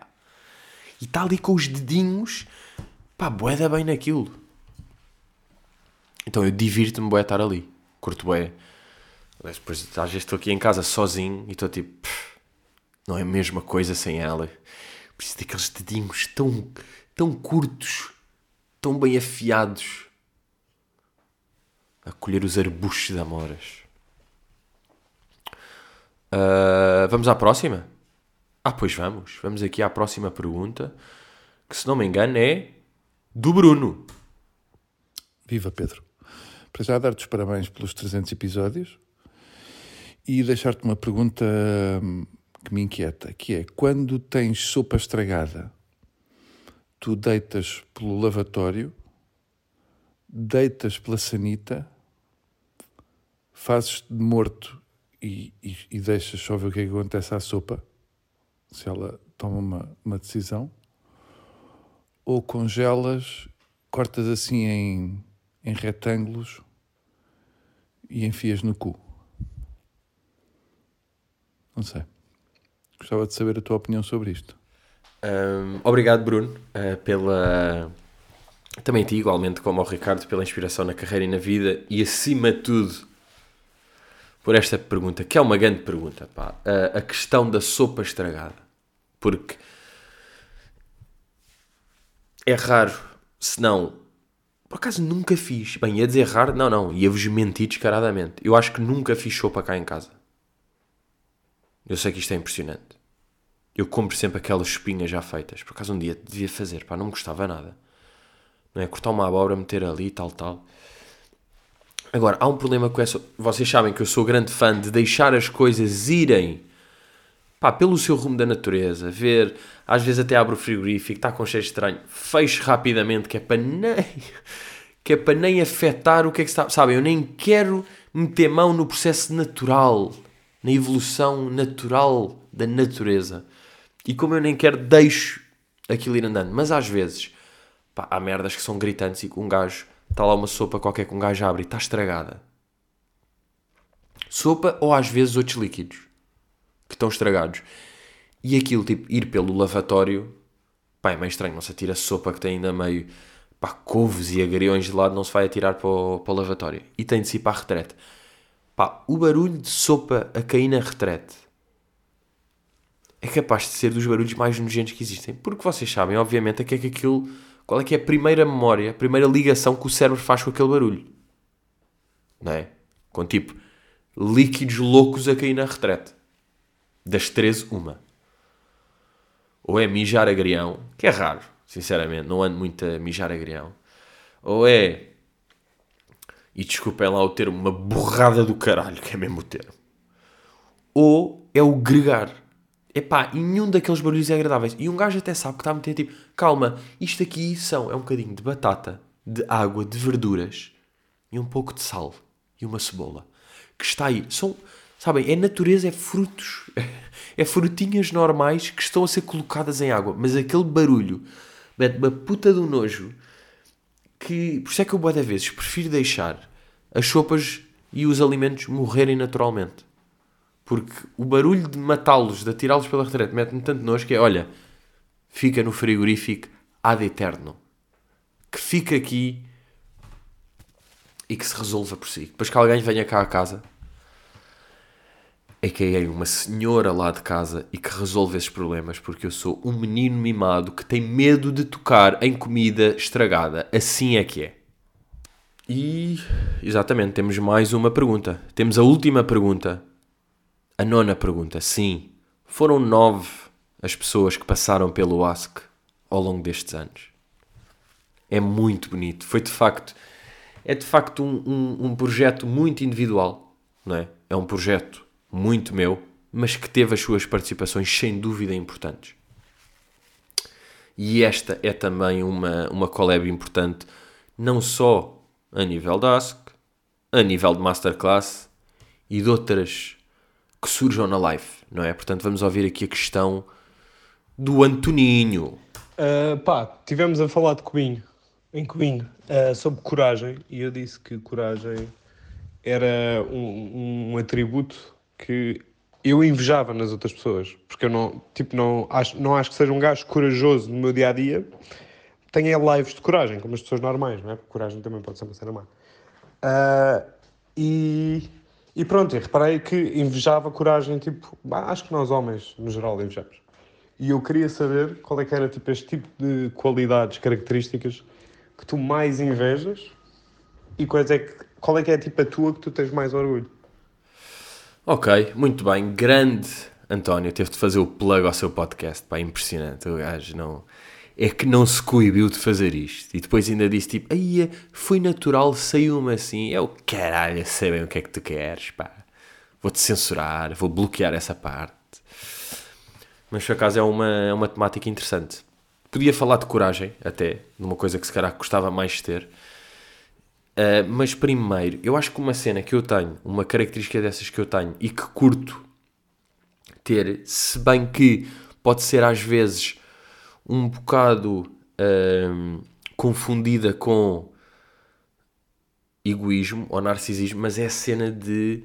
E está ali com os dedinhos, pá, boeda bem naquilo. Então eu divirto-me bué estar ali. Curto bué depois, às vezes estou aqui em casa sozinho e estou tipo, não é a mesma coisa sem ela. Preciso daqueles dedinhos tão, tão curtos, tão bem afiados a colher os arbustos de amoras. Uh, vamos à próxima? Ah, pois vamos. Vamos aqui à próxima pergunta, que se não me engano é do Bruno. Viva Pedro. Para já dar-te os parabéns pelos 300 episódios e deixar-te uma pergunta hum, que me inquieta, que é, quando tens sopa estragada, tu deitas pelo lavatório, deitas pela sanita, fazes de morto e, e, e deixas só ver o que, é que acontece à sopa, se ela toma uma, uma decisão, ou congelas, cortas assim em, em retângulos e enfias no cu. Não sei. Gostava de saber a tua opinião sobre isto. Um, obrigado, Bruno, uh, pela. Também ti, igualmente, como ao Ricardo, pela inspiração na carreira e na vida e, acima de tudo, por esta pergunta, que é uma grande pergunta, pá. Uh, a questão da sopa estragada. Porque é raro, se não. Por acaso nunca fiz. Bem, ia dizer raro, não, não, ia-vos mentir descaradamente. Eu acho que nunca fiz sopa cá em casa. Eu sei que isto é impressionante. Eu compro sempre aquelas espinhas já feitas. Por acaso um dia devia fazer, pá, não me gostava nada. Não é? Cortar uma abóbora, meter ali, tal, tal. Agora, há um problema com essa. Vocês sabem que eu sou grande fã de deixar as coisas irem pá, pelo seu rumo da natureza, ver, às vezes até abre o frigorífico, está com cheiro estranho, feche rapidamente, que é para nem, que é para nem afetar o que é que está, sabem, eu nem quero meter mão no processo natural, na evolução natural da natureza. E como eu nem quero, deixo aquilo ir andando. Mas às vezes, pá, há merdas que são gritantes e que um gajo, está lá uma sopa qualquer que um gajo abre e está estragada. Sopa ou às vezes outros líquidos que estão estragados. E aquilo, tipo, ir pelo lavatório, pá, é meio estranho. Não se atira sopa que tem ainda meio, pá, couves e agriões de lado, não se vai atirar para o, para o lavatório. E tem de se ir para a retrete. Pá, o barulho de sopa a cair na retrete é capaz de ser dos barulhos mais nojentos que existem. Porque vocês sabem, obviamente, é que é que aquilo. Qual é que é a primeira memória, a primeira ligação que o cérebro faz com aquele barulho? Não é? Com tipo líquidos loucos a cair na retrete. Das 13, uma. Ou é mijar agrião, que é raro, sinceramente, não ando muito a mijar agrião. Ou é, e desculpem lá o termo, uma borrada do caralho, que é mesmo o termo. Ou é o gregar. Epá, e nenhum daqueles barulhos é agradáveis. E um gajo até sabe que está a meter tipo, calma, isto aqui são, é um bocadinho de batata, de água, de verduras e um pouco de sal e uma cebola. Que está aí. São, sabem, é natureza, é frutos, é frutinhas normais que estão a ser colocadas em água. Mas aquele barulho mete uma puta do nojo que, por isso é que eu, boa vezes, prefiro deixar as sopas e os alimentos morrerem naturalmente. Porque o barulho de matá-los, de atirá-los pela retrete, mete-me tanto nojo que é, olha, fica no frigorífico ad eterno. Que fica aqui e que se resolva por si. Depois que alguém venha cá a casa, a.k.a. uma senhora lá de casa e que resolve esses problemas, porque eu sou um menino mimado que tem medo de tocar em comida estragada. Assim é que é. E, exatamente, temos mais uma pergunta. Temos a última pergunta a nona pergunta, sim, foram nove as pessoas que passaram pelo Ask ao longo destes anos. É muito bonito. Foi de facto, é de facto um, um, um projeto muito individual, não é? É um projeto muito meu, mas que teve as suas participações sem dúvida importantes. E esta é também uma, uma collab importante, não só a nível da Ask, a nível de Masterclass e de outras que surjam na live, não é? Portanto, vamos ouvir aqui a questão do Antoninho. Uh, pá, tivemos a falar de Cominho, em Cominho, uh, sobre coragem, e eu disse que coragem era um, um, atributo que eu invejava nas outras pessoas, porque eu não, tipo, não acho, não acho que seja um gajo corajoso no meu dia a dia. Tenho é lives de coragem, como as pessoas normais, não é? Porque coragem também pode ser uma cena má. Uh, e e pronto, e reparei que invejava coragem, tipo, acho que nós homens, no geral, invejamos. E eu queria saber qual é que era tipo, este tipo de qualidades, características que tu mais invejas e quais é que, qual é que é tipo a tua que tu tens mais orgulho. Ok, muito bem. Grande António teve de fazer o plug ao seu podcast. Pá, impressionante. O gajo não é que não se coibiu de fazer isto. E depois ainda disse tipo, aí foi natural, saiu-me assim. É o caralho, sei bem o que é que tu queres, pá. Vou-te censurar, vou bloquear essa parte. Mas por acaso é uma, é uma temática interessante. Podia falar de coragem, até, numa coisa que se calhar gostava mais de ter. Uh, mas primeiro, eu acho que uma cena que eu tenho, uma característica dessas que eu tenho e que curto ter, se bem que pode ser às vezes um bocado hum, confundida com egoísmo ou narcisismo, mas é a cena de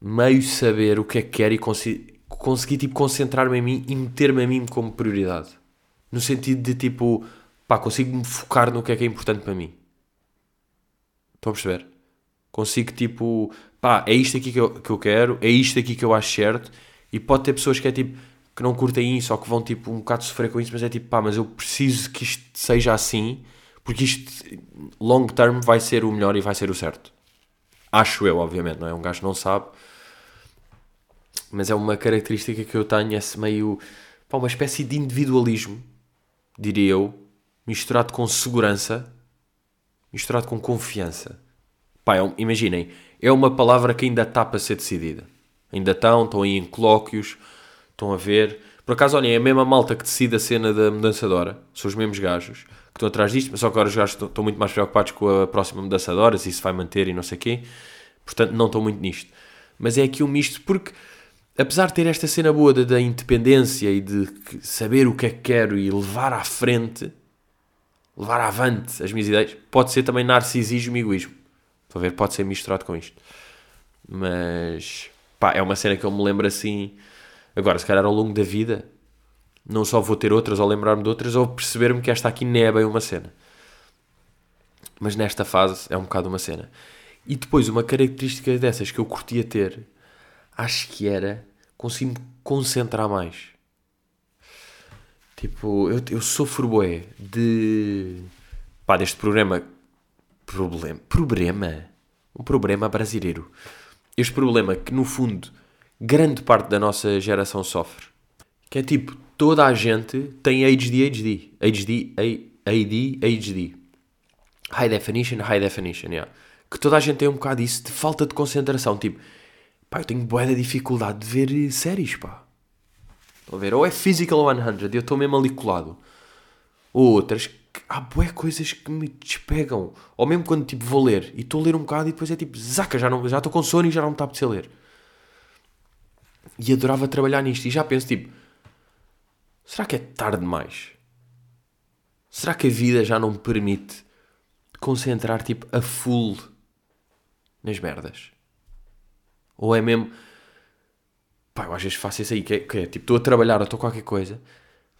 meio saber o que é que quer e conseguir tipo, concentrar-me em mim e meter-me a mim como prioridade. No sentido de tipo, pá, consigo me focar no que é que é importante para mim. Estão a perceber? Consigo tipo, pá, é isto aqui que eu, que eu quero, é isto aqui que eu acho certo. E pode ter pessoas que é tipo, que não curtem isso ou que vão tipo um bocado sofrer com isso, mas é tipo, pá, mas eu preciso que isto seja assim, porque isto long term vai ser o melhor e vai ser o certo. Acho eu, obviamente, não é? Um gajo não sabe, mas é uma característica que eu tenho, esse meio, pá, uma espécie de individualismo, diria eu, misturado com segurança, misturado com confiança. Pá, é, imaginem, é uma palavra que ainda está para ser decidida. Ainda estão, estão aí em colóquios, Estão a ver. Por acaso, olhem, é a mesma malta que decide a cena da mudança de hora. São os mesmos gajos que estão atrás disto, mas só que agora os gajos estão, estão muito mais preocupados com a próxima mudança de horas e se vai manter e não sei o quê. Portanto, não estão muito nisto. Mas é aqui um misto porque, apesar de ter esta cena boa da, da independência e de saber o que é que quero e levar à frente, levar avante as minhas ideias, pode ser também narcisismo e egoísmo. Estão a ver? Pode ser misturado com isto. Mas, pá, é uma cena que eu me lembro assim. Agora, se calhar ao longo da vida, não só vou ter outras ou lembrar-me de outras, ou perceber-me que esta aqui nem é bem uma cena. Mas nesta fase é um bocado uma cena. E depois, uma característica dessas que eu curtia ter, acho que era conseguir-me concentrar mais. Tipo, eu, eu sofro bué de. pá, deste programa. Problema. Problema? Um problema brasileiro. Este problema que, no fundo, grande parte da nossa geração sofre. Que é tipo, toda a gente tem ADHD. ADHD, AD, ADHD. High definition, high definition, yeah. Que toda a gente tem um bocado isso de falta de concentração. Tipo, pá, eu tenho boa dificuldade de ver séries, pá. Estão a ver? Ou é Physical 100 e eu estou mesmo ali colado. Ou outras que há boé coisas que me despegam. Ou mesmo quando tipo vou ler e estou a ler um bocado e depois é tipo, zaca, já estou já com sono e já não me está a ler. E adorava trabalhar nisto. E já penso tipo, será que é tarde demais? Será que a vida já não me permite concentrar tipo a full nas merdas? Ou é mesmo pá, eu às vezes faço isso aí, que é, que é tipo, estou a trabalhar ou estou qualquer coisa,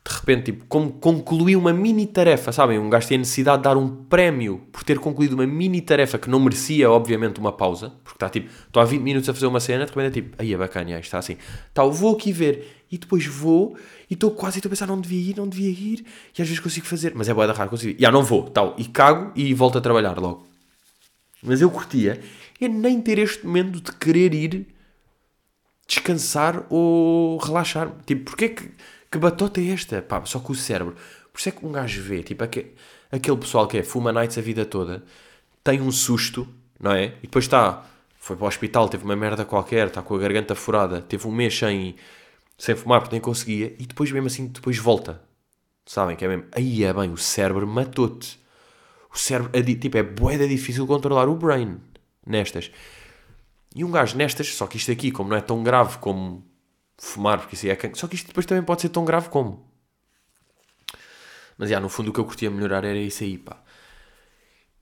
de repente, tipo, como concluí uma mini tarefa, sabem? Um gajo tem a necessidade de dar um prémio por ter concluído uma mini tarefa que não merecia, obviamente, uma pausa, porque está tipo, estou há 20 minutos a fazer uma cena, de repente é tipo, aí é bacana, isto está assim, tá, eu vou aqui ver, e depois vou, e estou quase, a pensar, não devia ir, não devia ir, e às vezes consigo fazer, mas é boa da raro, consigo, já não vou, tal, e cago e volto a trabalhar logo. Mas eu curtia, é nem ter este momento de querer ir descansar ou relaxar. Tipo, porquê que, que batota é esta? Pá, só que o cérebro. Por isso é que um gajo vê, tipo, aquele, aquele pessoal que é fuma nights a vida toda, tem um susto, não é? E depois está, foi para o hospital, teve uma merda qualquer, está com a garganta furada, teve um mês sem, sem fumar porque nem conseguia, e depois mesmo assim, depois volta. Sabem que é mesmo, aí é bem, o cérebro matou-te. O cérebro, tipo, é boeda difícil controlar o brain nestas. E um gajo nestas, só que isto aqui, como não é tão grave como fumar, porque isso é can... Só que isto depois também pode ser tão grave como. Mas, já, no fundo, o que eu curtia melhorar era isso aí, pá.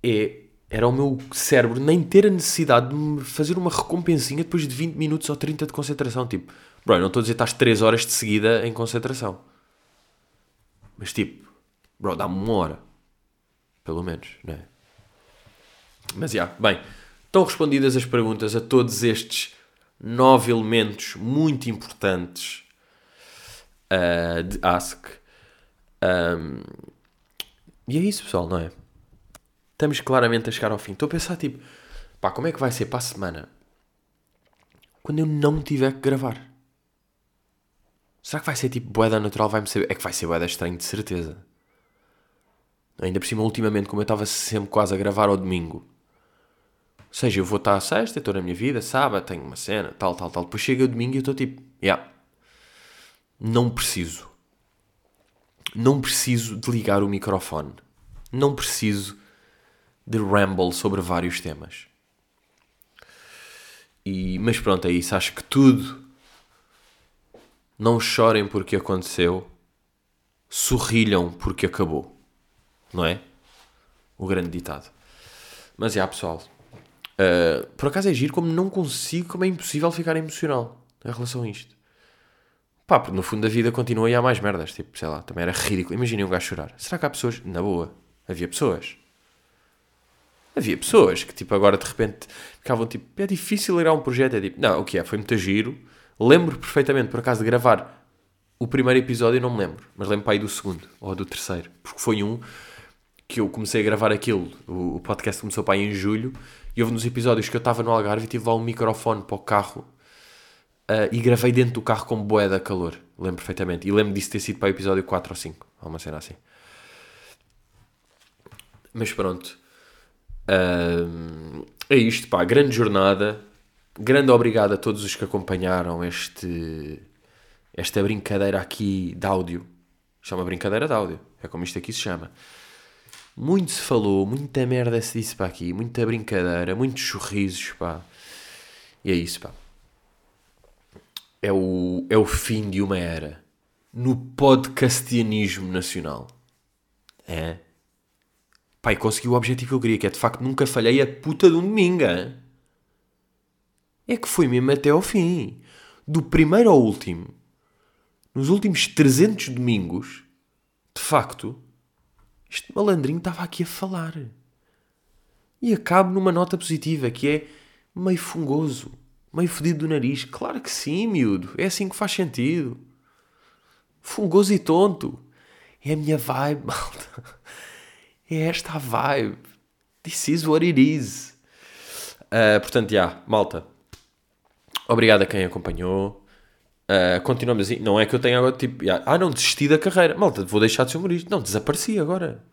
É, era o meu cérebro nem ter a necessidade de me fazer uma recompensinha depois de 20 minutos ou 30 de concentração. Tipo, bro, não estou a dizer que estás 3 horas de seguida em concentração. Mas, tipo, bro, dá-me uma hora. Pelo menos, não é? Mas, já, bem... Estão respondidas as perguntas a todos estes nove elementos muito importantes uh, de Ask. Um, e é isso, pessoal, não é? Estamos claramente a chegar ao fim. Estou a pensar, tipo, pá, como é que vai ser para a semana quando eu não tiver que gravar? Será que vai ser tipo boeda natural? Vai-me saber. É que vai ser boeda estranho, de certeza. Ainda por cima, ultimamente, como eu estava sempre quase a gravar ao domingo ou seja, eu vou estar à sexta, estou na minha vida, sábado, tenho uma cena, tal, tal, tal. Depois chega o domingo e eu estou tipo, yeah, não preciso. Não preciso de ligar o microfone. Não preciso de ramble sobre vários temas. E, mas pronto, é isso. Acho que tudo. Não chorem porque aconteceu. Sorrilham porque acabou. Não é? O grande ditado. Mas já, pessoal. Uh, por acaso é giro como não consigo, como é impossível ficar emocional em relação a isto. Pá, porque no fundo da vida continua e há mais merdas. Tipo, sei lá, também era ridículo. Imaginem um gajo chorar. Será que há pessoas. Na boa, havia pessoas. Havia pessoas que, tipo, agora de repente ficavam tipo. É difícil ir a um projeto. É tipo, não, o que é? Foi muito giro. Lembro perfeitamente, por acaso, de gravar o primeiro episódio, não me lembro. Mas lembro para aí do segundo ou do terceiro. Porque foi um que eu comecei a gravar aquilo. O, o podcast começou para aí em julho e houve nos episódios que eu estava no Algarve e tive lá um microfone para o carro uh, e gravei dentro do carro com boé da calor. Lembro perfeitamente. E lembro disso ter sido para o episódio 4 ou 5. Ou uma cena assim. Mas pronto. Uh, é isto, pá. Grande jornada. Grande obrigado a todos os que acompanharam este, esta brincadeira aqui de áudio. Chama brincadeira de áudio. É como isto aqui se chama. Muito se falou, muita merda se disse para aqui, muita brincadeira, muitos sorrisos, pá. E é isso, pá. É o, é o fim de uma era no podcastianismo nacional. É. Pai, consegui o objetivo que eu queria, que é de facto nunca falhei a puta de um domingo. Hein? É que foi mesmo até ao fim. Do primeiro ao último. Nos últimos 300 domingos, de facto, este malandrinho estava aqui a falar. E acabo numa nota positiva, que é meio fungoso, meio fedido do nariz. Claro que sim, miúdo. É assim que faz sentido. Fungoso e tonto. É a minha vibe, malta. É esta a vibe. This is what it is. Uh, portanto, já, yeah, malta. Obrigado a quem acompanhou. Uh, continuamos assim. Não é que eu tenha agora tipo. Ah, não, desisti da carreira. Malta, vou deixar de ser humorista. Não, desapareci agora.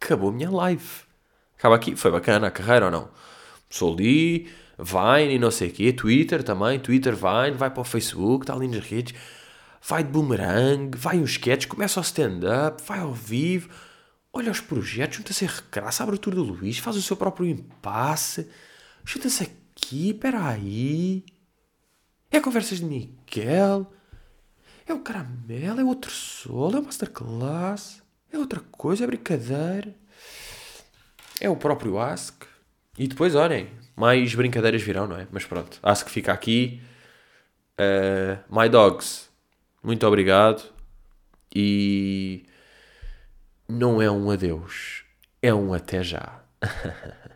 Acabou a minha live. Acaba aqui. Foi bacana a carreira ou não? Sou ali, Vine e não sei o quê. Twitter também. Twitter, Vine. Vai para o Facebook, está ali nas redes. Vai de boomerang. Vai uns sketches. Começa o stand-up. Vai ao vivo. Olha os projetos. Junta-se a recraça. Abre tour do Luís. Faz o seu próprio impasse. Junta-se aqui. Espera aí. É conversas de É o caramelo, é outro solo, é o masterclass. É outra coisa, é brincadeira. É o próprio Ask. E depois, olhem, mais brincadeiras virão, não é? Mas pronto, Ask fica aqui. Uh, my Dogs, muito obrigado. E não é um adeus, é um até já.